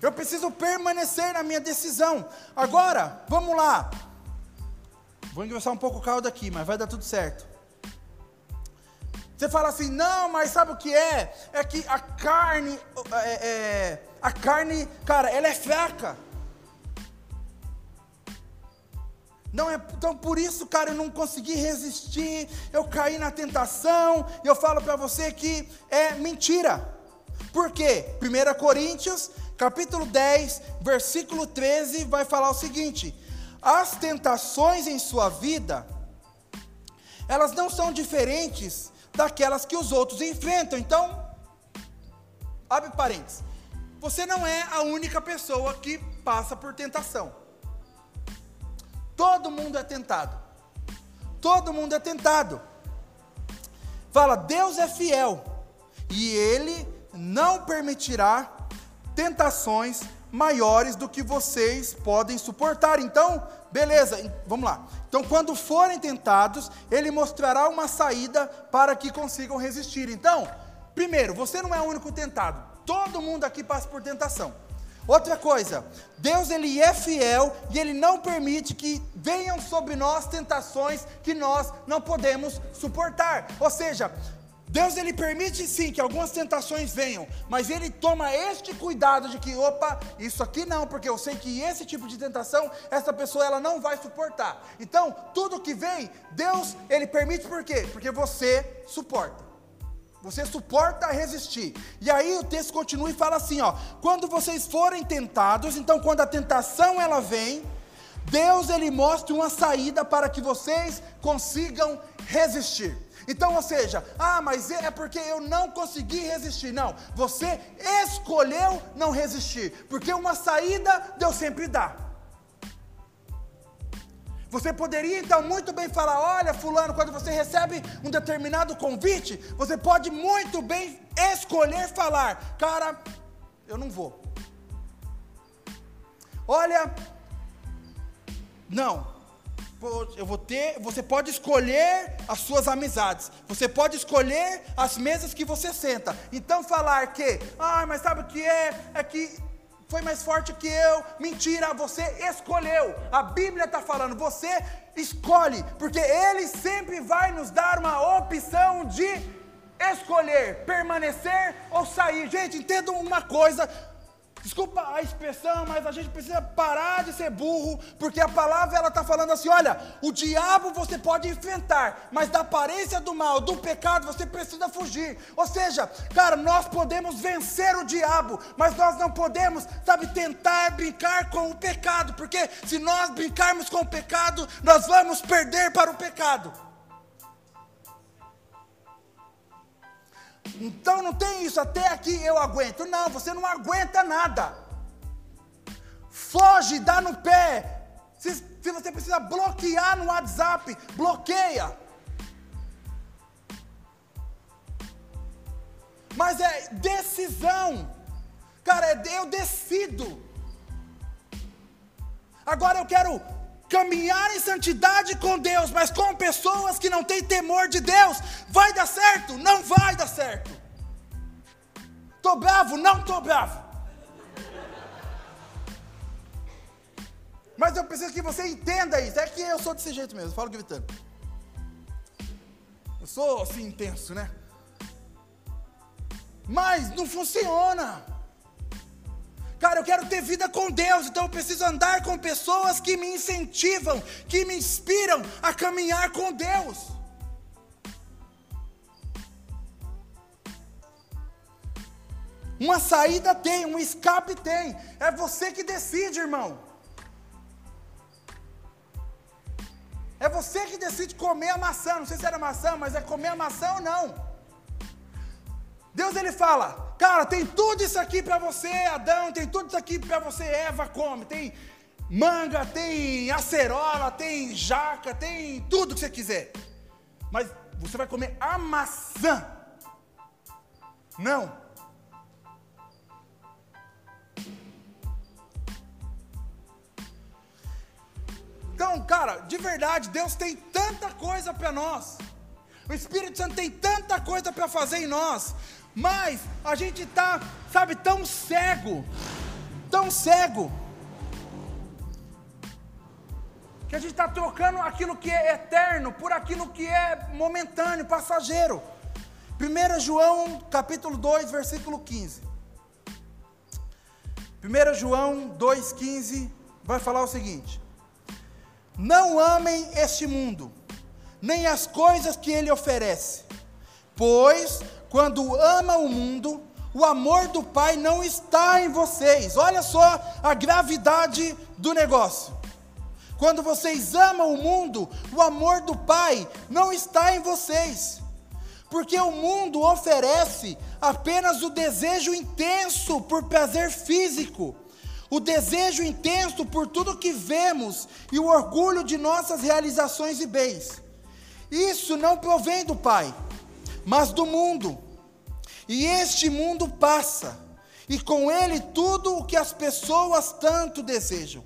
Speaker 1: Eu preciso permanecer na minha decisão. Agora, vamos lá. Vou engrossar um pouco o caldo aqui, mas vai dar tudo certo. Você fala assim, não, mas sabe o que é? É que a carne, é, é, a carne, cara, ela é fraca. Não é, então por isso, cara, eu não consegui resistir, eu caí na tentação, e eu falo para você que é mentira. Por quê? 1 Coríntios, capítulo 10, versículo 13, vai falar o seguinte: as tentações em sua vida, elas não são diferentes daquelas que os outros enfrentam. Então, abre parênteses. Você não é a única pessoa que passa por tentação. Todo mundo é tentado. Todo mundo é tentado. Fala, Deus é fiel e Ele não permitirá tentações maiores do que vocês podem suportar. Então, beleza, vamos lá. Então, quando forem tentados, Ele mostrará uma saída para que consigam resistir. Então, primeiro, você não é o único tentado. Todo mundo aqui passa por tentação. Outra coisa, Deus ele é fiel e ele não permite que venham sobre nós tentações que nós não podemos suportar. Ou seja, Deus ele permite sim que algumas tentações venham, mas ele toma este cuidado de que, opa, isso aqui não, porque eu sei que esse tipo de tentação essa pessoa ela não vai suportar. Então, tudo que vem, Deus ele permite por quê? Porque você suporta. Você suporta resistir. E aí o texto continua e fala assim, ó: "Quando vocês forem tentados, então quando a tentação ela vem, Deus ele mostra uma saída para que vocês consigam resistir. Então, ou seja, ah, mas é porque eu não consegui resistir. Não, você escolheu não resistir, porque uma saída Deus sempre dá. Você poderia então muito bem falar: olha, Fulano, quando você recebe um determinado convite, você pode muito bem escolher falar: cara, eu não vou. Olha, não, eu vou ter, você pode escolher as suas amizades, você pode escolher as mesas que você senta. Então falar que, ah, mas sabe o que é? É que foi mais forte que eu. Mentira, você escolheu. A Bíblia está falando, você escolhe, porque Ele sempre vai nos dar uma opção de escolher, permanecer ou sair. Gente, entendam uma coisa: Desculpa a expressão, mas a gente precisa parar de ser burro, porque a palavra ela está falando assim: olha, o diabo você pode enfrentar, mas da aparência do mal, do pecado, você precisa fugir. Ou seja, cara, nós podemos vencer o diabo, mas nós não podemos, sabe, tentar brincar com o pecado, porque se nós brincarmos com o pecado, nós vamos perder para o pecado. Então não tem isso, até aqui eu aguento. Não, você não aguenta nada. Foge, dá no pé. Se, se você precisa bloquear no WhatsApp, bloqueia. Mas é decisão. Cara, é, eu decido. Agora eu quero caminhar em santidade com Deus, mas com pessoas que não têm temor de Deus, vai dar certo? Não vai dar certo. Tô bravo? Não tô bravo. Mas eu preciso que você entenda isso. É que eu sou desse jeito mesmo, falo gritando. Eu sou assim intenso, né? Mas não funciona. Cara, eu quero ter vida com Deus, então eu preciso andar com pessoas que me incentivam, que me inspiram a caminhar com Deus. Uma saída tem, um escape tem. É você que decide, irmão. É você que decide comer a maçã. Não sei se era maçã, mas é comer a maçã ou não. Deus ele fala, cara, tem tudo isso aqui para você, Adão, tem tudo isso aqui para você, Eva, come. Tem manga, tem acerola, tem jaca, tem tudo que você quiser. Mas você vai comer a maçã. Não. Então, cara, de verdade, Deus tem tanta coisa para nós. O Espírito Santo tem tanta coisa para fazer em nós. Mas a gente está, sabe, tão cego, tão cego, que a gente está trocando aquilo que é eterno por aquilo que é momentâneo, passageiro. 1 João capítulo 2, versículo 15. 1 João 2,15 vai falar o seguinte: Não amem este mundo, nem as coisas que ele oferece, pois quando ama o mundo, o amor do Pai não está em vocês. Olha só a gravidade do negócio. Quando vocês amam o mundo, o amor do Pai não está em vocês. Porque o mundo oferece apenas o desejo intenso por prazer físico, o desejo intenso por tudo que vemos e o orgulho de nossas realizações e bens. Isso não provém do Pai, mas do mundo. E este mundo passa, e com ele tudo o que as pessoas tanto desejam.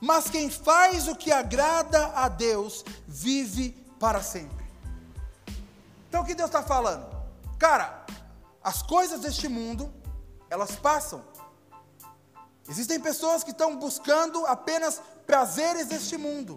Speaker 1: Mas quem faz o que agrada a Deus vive para sempre. Então o que Deus está falando? Cara, as coisas deste mundo, elas passam. Existem pessoas que estão buscando apenas prazeres deste mundo.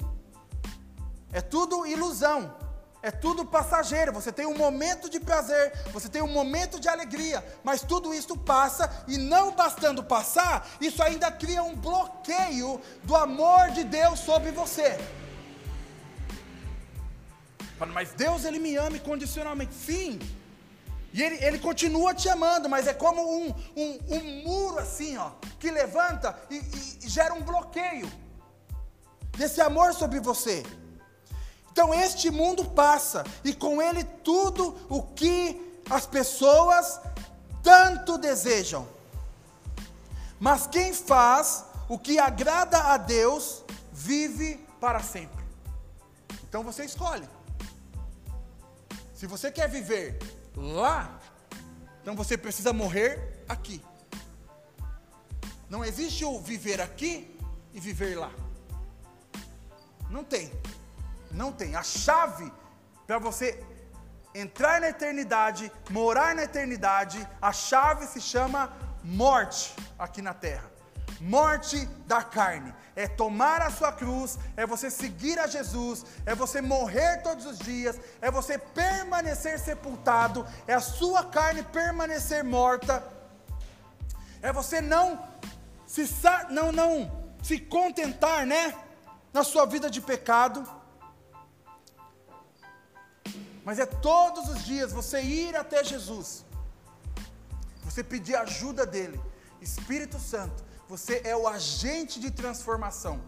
Speaker 1: É tudo ilusão. É tudo passageiro. Você tem um momento de prazer, você tem um momento de alegria, mas tudo isso passa e não bastando passar, isso ainda cria um bloqueio do amor de Deus sobre você. Mas Deus ele me ama incondicionalmente. Sim. E ele, ele continua te amando, mas é como um, um, um muro assim, ó, que levanta e, e, e gera um bloqueio desse amor sobre você. Então este mundo passa e com ele tudo o que as pessoas tanto desejam. Mas quem faz o que agrada a Deus vive para sempre. Então você escolhe. Se você quer viver lá, então você precisa morrer aqui. Não existe o viver aqui e viver lá. Não tem. Não tem. A chave para você entrar na eternidade, morar na eternidade, a chave se chama morte aqui na terra. Morte da carne. É tomar a sua cruz, é você seguir a Jesus, é você morrer todos os dias, é você permanecer sepultado, é a sua carne permanecer morta. É você não se não não se contentar, né, na sua vida de pecado mas é todos os dias você ir até Jesus, você pedir ajuda dEle, Espírito Santo, você é o agente de transformação.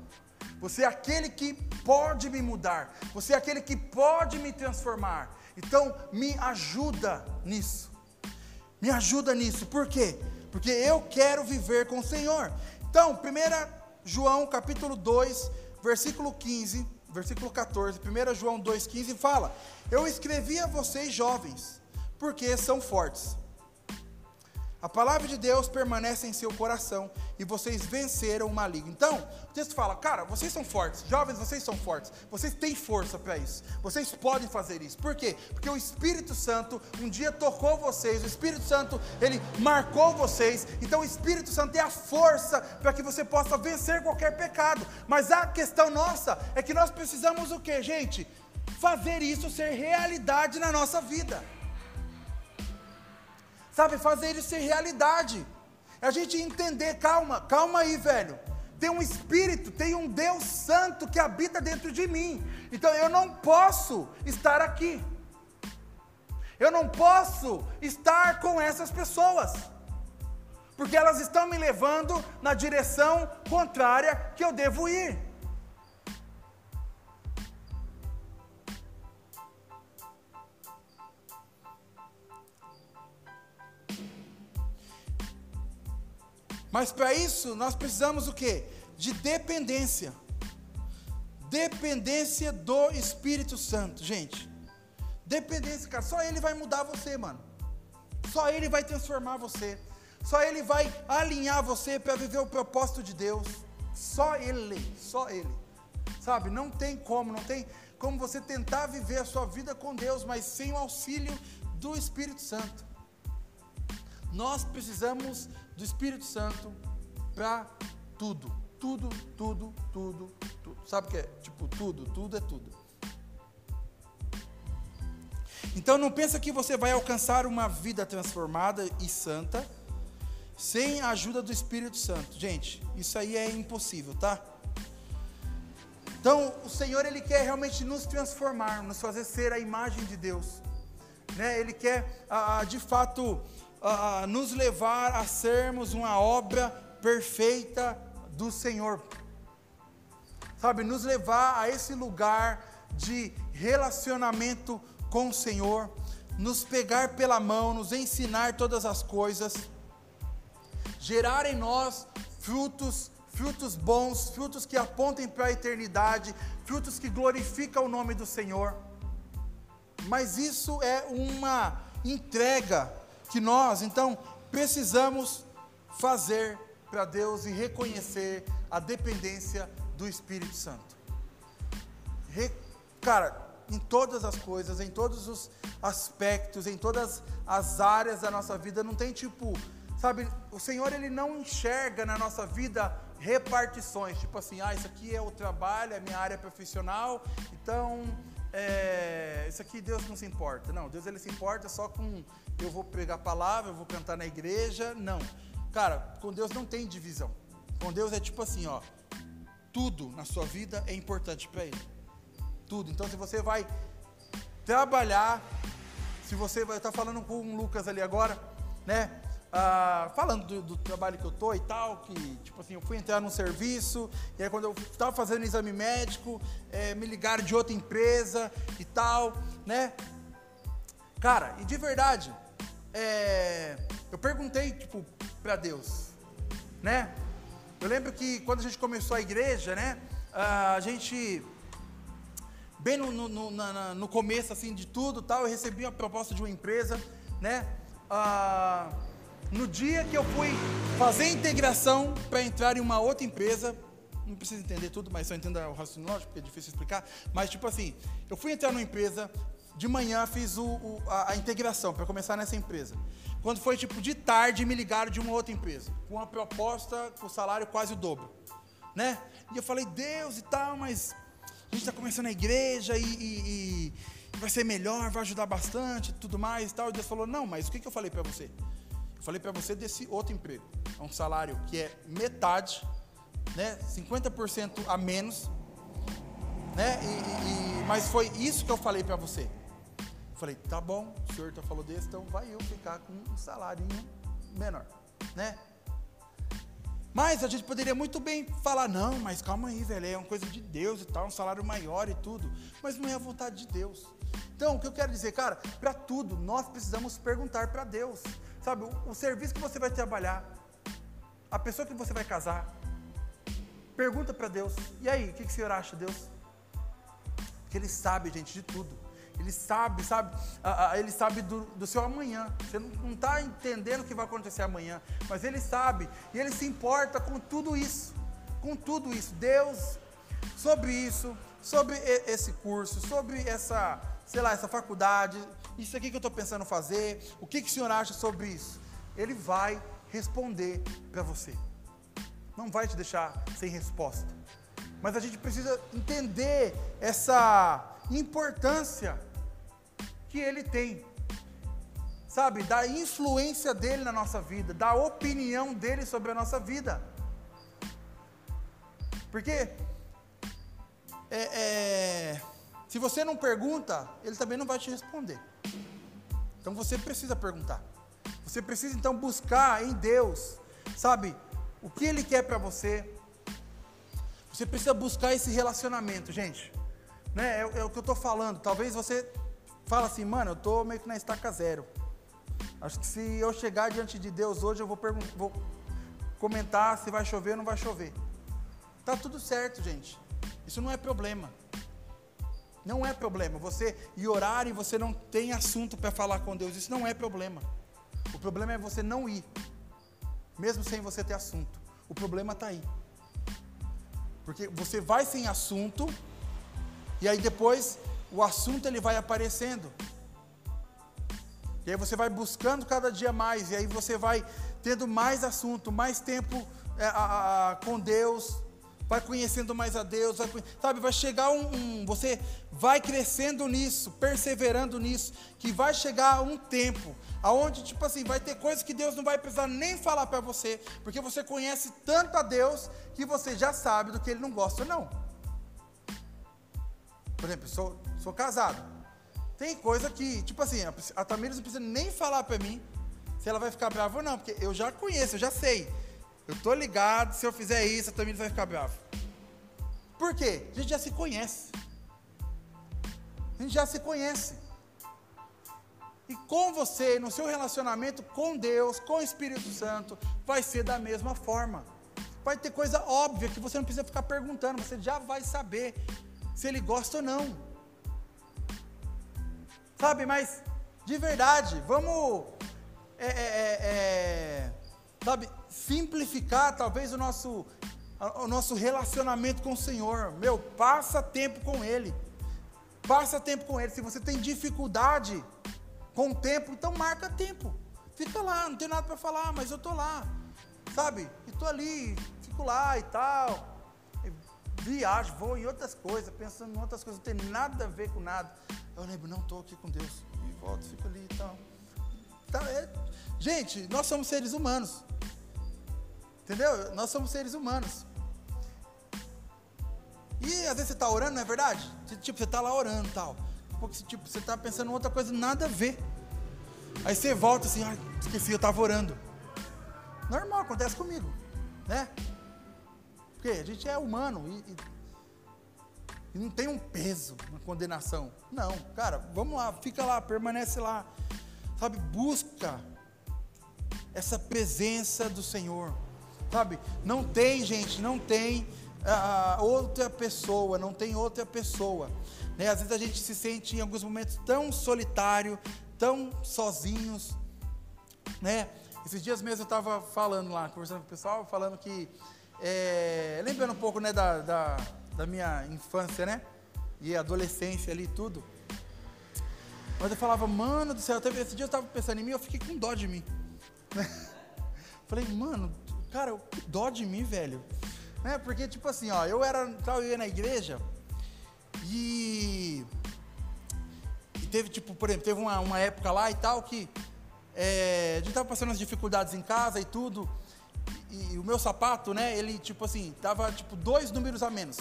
Speaker 1: Você é aquele que pode me mudar. Você é aquele que pode me transformar. Então, me ajuda nisso. Me ajuda nisso. Por quê? Porque eu quero viver com o Senhor. Então, 1 João capítulo 2, versículo 15 versículo 14, 1 João 2,15 fala: Eu escrevi a vocês jovens, porque são fortes. A palavra de Deus permanece em seu coração e vocês venceram o maligno. Então, o texto fala, cara, vocês são fortes, jovens, vocês são fortes, vocês têm força para isso, vocês podem fazer isso. Por quê? Porque o Espírito Santo um dia tocou vocês, o Espírito Santo, ele marcou vocês, então o Espírito Santo tem a força para que você possa vencer qualquer pecado. Mas a questão nossa é que nós precisamos o que, gente? Fazer isso ser realidade na nossa vida sabe, fazer isso ser realidade. É a gente entender, calma, calma aí, velho. Tem um Espírito, tem um Deus Santo que habita dentro de mim. Então eu não posso estar aqui. Eu não posso estar com essas pessoas. Porque elas estão me levando na direção contrária que eu devo ir. Mas para isso nós precisamos o quê? De dependência. Dependência do Espírito Santo, gente. Dependência, cara, só ele vai mudar você, mano. Só ele vai transformar você. Só ele vai alinhar você para viver o propósito de Deus. Só ele, só ele. Sabe, não tem como, não tem como você tentar viver a sua vida com Deus, mas sem o auxílio do Espírito Santo. Nós precisamos do Espírito Santo para tudo. Tudo, tudo, tudo, tudo. Sabe o que é? Tipo, tudo, tudo é tudo. Então não pensa que você vai alcançar uma vida transformada e santa sem a ajuda do Espírito Santo. Gente, isso aí é impossível, tá? Então, o Senhor ele quer realmente nos transformar, nos fazer ser a imagem de Deus. Né? Ele quer, ah, de fato, nos levar a sermos uma obra perfeita do Senhor. Sabe, nos levar a esse lugar de relacionamento com o Senhor, nos pegar pela mão, nos ensinar todas as coisas, gerar em nós frutos, frutos bons, frutos que apontem para a eternidade, frutos que glorificam o nome do Senhor. Mas isso é uma entrega que nós, então, precisamos fazer para Deus e reconhecer a dependência do Espírito Santo. Re, cara, em todas as coisas, em todos os aspectos, em todas as áreas da nossa vida, não tem tipo, sabe, o Senhor ele não enxerga na nossa vida repartições, tipo assim, ah, isso aqui é o trabalho, é minha área profissional, então é, isso aqui Deus não se importa. Não, Deus ele se importa só com eu vou pregar a palavra, eu vou cantar na igreja. Não. Cara, com Deus não tem divisão. Com Deus é tipo assim, ó. Tudo na sua vida é importante para Ele. Tudo. Então, se você vai trabalhar, se você vai estar tá falando com o Lucas ali agora, né? Ah, falando do, do, trabalho que eu tô e tal, que tipo assim, eu fui entrar num serviço, e aí quando eu estava fazendo exame médico, é, me ligaram de outra empresa e tal, né? Cara, e de verdade, é, eu perguntei, tipo, para Deus, né? Eu lembro que quando a gente começou a igreja, né? A gente, bem no, no, no, no começo, assim, de tudo tal, eu recebi uma proposta de uma empresa, né? Ah, no dia que eu fui fazer integração para entrar em uma outra empresa, não precisa entender tudo, mas só entenda o raciocínio lógico, porque é difícil explicar. Mas, tipo assim, eu fui entrar numa empresa, de manhã fiz o, o, a, a, integração para começar nessa empresa. Quando foi tipo de tarde, me ligaram de uma outra empresa, com uma proposta com salário quase o dobro. Né? E eu falei, Deus e tal, mas a gente está começando a igreja e, e, e, vai ser melhor, vai ajudar bastante tudo mais e tal. E Deus falou, não, mas o que, que eu falei para você? Eu falei para você desse outro emprego. É um salário que é metade, né? 50% a menos, né? E, e, mas foi isso que eu falei para você. Eu falei, tá bom, o senhor tá falou desse, então vai eu ficar com um salário menor, né? Mas a gente poderia muito bem falar, não, mas calma aí, velho, é uma coisa de Deus e tal, um salário maior e tudo. Mas não é a vontade de Deus. Então, o que eu quero dizer, cara, para tudo, nós precisamos perguntar para Deus. Sabe, o, serviço que você vai trabalhar, a pessoa que você vai casar, pergunta para Deus, e aí, o que, que o senhor acha, Deus? Porque Ele sabe, gente, de tudo. Ele sabe, sabe, ele sabe do, do seu amanhã. Você não está entendendo o que vai acontecer amanhã, mas ele sabe e ele se importa com tudo isso, com tudo isso. Deus, sobre isso, sobre esse curso, sobre essa, sei lá, essa faculdade, isso aqui que eu estou pensando fazer, o que, que o senhor acha sobre isso? Ele vai responder para você. Não vai te deixar sem resposta. Mas a gente precisa entender essa importância que ele tem. Sabe, da influência dele na nossa vida, da opinião dele sobre a nossa vida. Porque é, é, se você não pergunta, ele também não vai te responder. Então você precisa perguntar. Você precisa então buscar em Deus, sabe, o que Ele quer para você. Você precisa buscar esse relacionamento, gente. Né? É, é o que eu estou falando. Talvez você fala assim, mano, eu estou meio que na estaca zero. Acho que se eu chegar diante de Deus hoje, eu vou, vou comentar se vai chover ou não vai chover. Tá tudo certo, gente. Isso não é problema. Não é problema. Você ir orar e você não tem assunto para falar com Deus. Isso não é problema. O problema é você não ir, mesmo sem você ter assunto. O problema está aí. Porque você vai sem assunto e aí depois o assunto ele vai aparecendo. E aí você vai buscando cada dia mais, e aí você vai tendo mais assunto, mais tempo é, a, a, com Deus, vai conhecendo mais a Deus, vai, sabe, vai chegar um, um, você vai crescendo nisso, perseverando nisso, que vai chegar um tempo aonde tipo assim, vai ter coisas que Deus não vai precisar nem falar para você, porque você conhece tanto a Deus que você já sabe do que ele não gosta não. Por exemplo, sou, sou casado. Tem coisa que, tipo assim, a Tamires não precisa nem falar para mim, se ela vai ficar brava ou não, porque eu já conheço, eu já sei. Eu tô ligado, se eu fizer isso, a Tamires vai ficar brava. Por quê? A gente já se conhece. A gente já se conhece. E com você, no seu relacionamento com Deus, com o Espírito Santo, vai ser da mesma forma. Vai ter coisa óbvia que você não precisa ficar perguntando, você já vai saber se ele gosta ou não. Sabe, mas de verdade, vamos é, é sabe, simplificar talvez o nosso, o nosso relacionamento com o Senhor. Meu, passa tempo com Ele. Passa tempo com Ele. Se você tem dificuldade com o tempo, então marca tempo. Fica lá, não tem nada para falar, mas eu tô lá. Sabe? E tô ali, fico lá e tal. Viajo, vou em outras coisas, pensando em outras coisas, não tem nada a ver com nada. Eu lembro, não, estou aqui com Deus. E volto, fico ali e tal. Tá, é, gente, nós somos seres humanos. Entendeu? Nós somos seres humanos. E às vezes você está orando, não é verdade? Tipo, você está lá orando e tal. Porque, tipo, você está pensando em outra coisa, nada a ver. Aí você volta assim, ai, esqueci, eu estava orando. Normal, acontece comigo, né? Porque a gente é humano e, e, e não tem um peso na condenação. Não, cara, vamos lá, fica lá, permanece lá. Sabe, busca essa presença do Senhor. Sabe? Não tem, gente, não tem uh, outra pessoa, não tem outra pessoa. Né? Às vezes a gente se sente em alguns momentos tão solitário, tão sozinhos, né? Esses dias mesmo eu estava falando lá, conversando com o pessoal, falando que, é, lembrando um pouco, né, da, da, da minha infância, né? E adolescência ali tudo. Mas eu falava, mano do céu, até esse dia eu estava pensando em mim, eu fiquei com dó de mim. (laughs) Falei, mano, Cara, dó de mim, velho. Né? Porque, tipo assim, ó, eu era. Eu ia na igreja e. E teve, tipo, por exemplo, teve uma, uma época lá e tal que. É, a gente tava passando as dificuldades em casa e tudo. E, e, o meu sapato, né? Ele, tipo assim, tava, tipo, dois números a menos.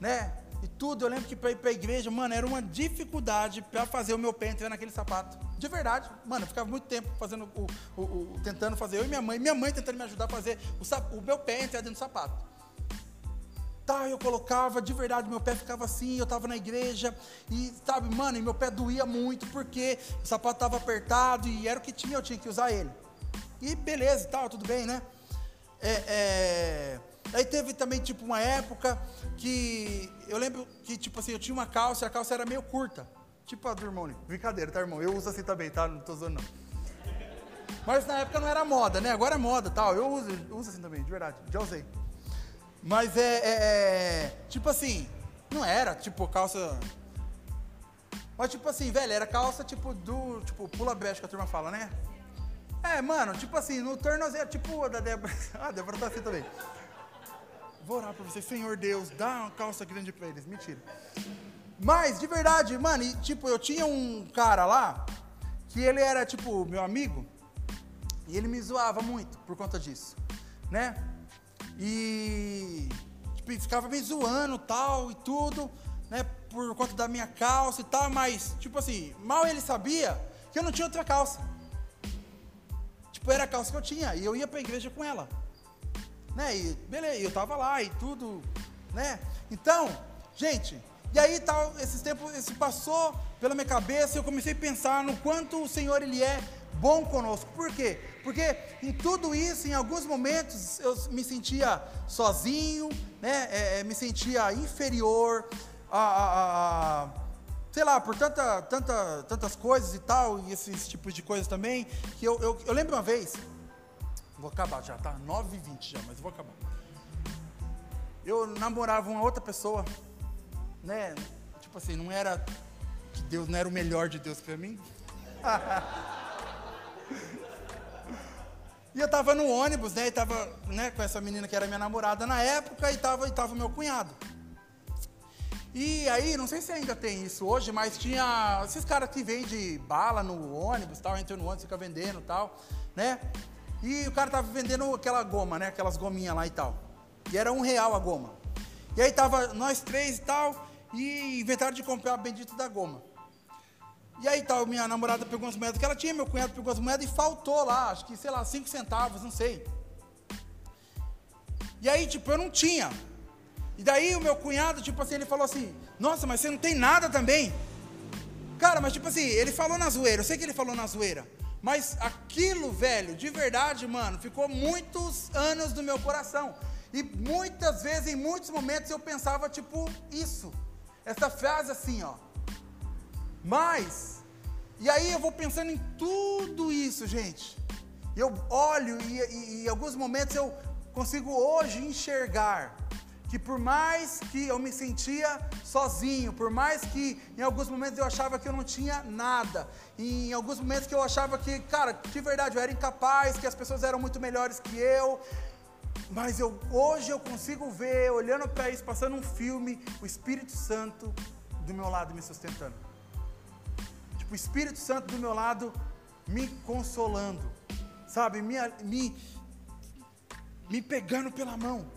Speaker 1: Né? E tudo, eu lembro que para ir para a igreja, mano, era uma dificuldade para fazer o meu pé entrar naquele sapato. De verdade, mano, eu ficava muito tempo fazendo o, o, o, tentando fazer, eu e minha mãe, minha mãe tentando me ajudar a fazer o, o meu pé entrar dentro do sapato. Tá, eu colocava, de verdade, meu pé ficava assim, eu estava na igreja, e sabe, mano, e meu pé doía muito, porque o sapato estava apertado e era o que tinha, eu tinha que usar ele. E beleza e tal, tudo bem, né? É, é, Aí teve também, tipo, uma época que eu lembro que, tipo assim, eu tinha uma calça e a calça era meio curta. Tipo a do irmão, brincadeira, tá, irmão? Eu uso assim também, tá? Não tô usando, não. Mas na época não era moda, né? Agora é moda tal. Eu uso, uso assim também, de verdade. Já usei. Mas é, é, é, Tipo assim, não era, tipo, calça. Mas tipo assim, velho, era calça tipo do. Tipo, pula brecha que a turma fala, né? É, mano, tipo assim, no tornozelo, tipo a da Débora. (laughs) Ah, a Débora tá assim também. Vou orar para você, Senhor Deus, dá uma calça grande para eles. Mentira. Mas, de verdade, mano, e, tipo, eu tinha um cara lá, que ele era, tipo, meu amigo, e ele me zoava muito por conta disso, né? E, tipo, ficava me zoando tal e tudo, né? Por conta da minha calça e tal, mas, tipo assim, mal ele sabia que eu não tinha outra calça. Tipo, era a calça que eu tinha, e eu ia para a igreja com ela né? E beleza, eu tava lá e tudo, né? Então, gente, e aí tal, esses tempos, esse passou pela minha cabeça, eu comecei a pensar no quanto o Senhor ele é bom conosco. Por quê? Porque em tudo isso, em alguns momentos, eu me sentia sozinho, né? É, é me sentia inferior a, a, a, sei lá, por tanta, tanta, tantas coisas e tal, e esses tipos de coisas também, que eu, eu, eu lembro uma vez, Vou acabar já, tá? 9h20 já, mas vou acabar. Eu namorava uma outra pessoa, né? Tipo assim, não era que Deus não era o melhor de Deus para mim. (laughs) e eu tava no ônibus, né? E tava, né, com essa menina que era minha namorada na época e tava, e tava meu cunhado. E aí, não sei se ainda tem isso hoje, mas tinha esses caras que vendem bala no ônibus, tal, entra no ônibus, fica vendendo, tal, né? E o cara tava vendendo aquela goma, né? Aquelas gominhas lá e tal. E era um real a goma. E aí tava nós três e tal, e inventaram de comprar a bendita da goma. E aí tal, minha namorada pegou as moedas que ela tinha, meu cunhado pegou as moedas e faltou lá, acho que, sei lá, cinco centavos, não sei. E aí, tipo, eu não tinha. E daí o meu cunhado, tipo assim, ele falou assim, nossa, mas você não tem nada também? Cara, mas tipo assim, ele falou na zoeira, eu sei que ele falou na zoeira. Mas aquilo, velho, de verdade, mano, ficou muitos anos no meu coração. E muitas vezes, em muitos momentos, eu pensava, tipo, isso. Essa frase assim, ó. Mas, e aí eu vou pensando em tudo isso, gente. Eu olho e, e, e em alguns momentos eu consigo hoje enxergar que por mais que eu me sentia sozinho, por mais que em alguns momentos eu achava que eu não tinha nada, em alguns momentos que eu achava que, cara, de verdade eu era incapaz, que as pessoas eram muito melhores que eu, mas eu hoje eu consigo ver, olhando para isso, passando um filme, o Espírito Santo do meu lado me sustentando. Tipo, o Espírito Santo do meu lado me consolando, sabe, me, me, me pegando pela mão.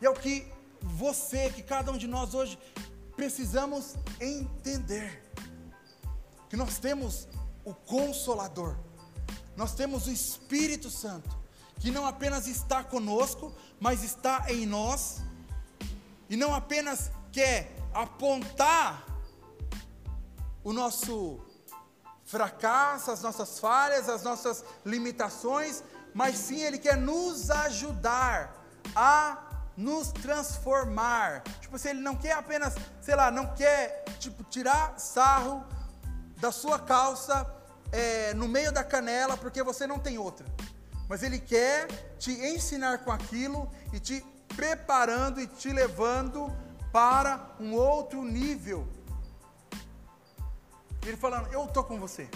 Speaker 1: E é o que você, que cada um de nós hoje precisamos entender. Que nós temos o Consolador, nós temos o Espírito Santo, que não apenas está conosco, mas está em nós, e não apenas quer apontar o nosso fracasso, as nossas falhas, as nossas limitações, mas sim Ele quer nos ajudar a nos transformar. Tipo, se Ele não quer apenas, sei lá, não quer tipo, tirar sarro da sua calça é, no meio da canela porque você não tem outra. Mas Ele quer te ensinar com aquilo e te preparando e te levando para um outro nível ele falando, eu estou com você.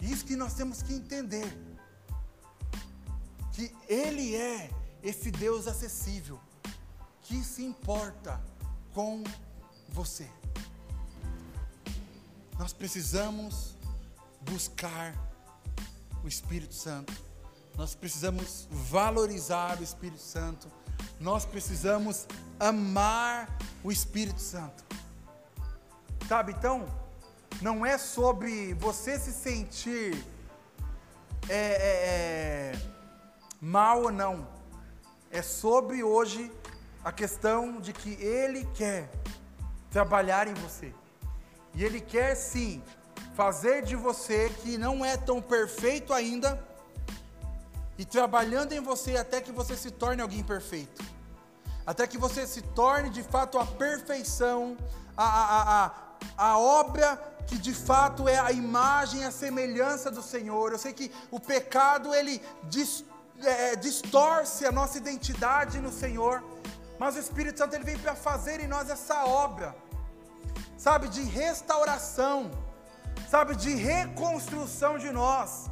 Speaker 1: Isso que nós temos que entender. Que Ele é esse Deus acessível, que se importa com você. Nós precisamos buscar o Espírito Santo, nós precisamos valorizar o Espírito Santo, nós precisamos amar o Espírito Santo. Sabe, então, não é sobre você se sentir é, é, é, mal ou não. É sobre hoje a questão de que Ele quer trabalhar em você. E Ele quer sim fazer de você que não é tão perfeito ainda e trabalhando em você até que você se torne alguém perfeito até que você se torne de fato a perfeição, a, a, a, a obra que de fato é a imagem, a semelhança do Senhor. Eu sei que o pecado ele dis, é, distorce a nossa identidade no Senhor, mas o Espírito Santo ele vem para fazer em nós essa obra, sabe, de restauração, sabe, de reconstrução de nós.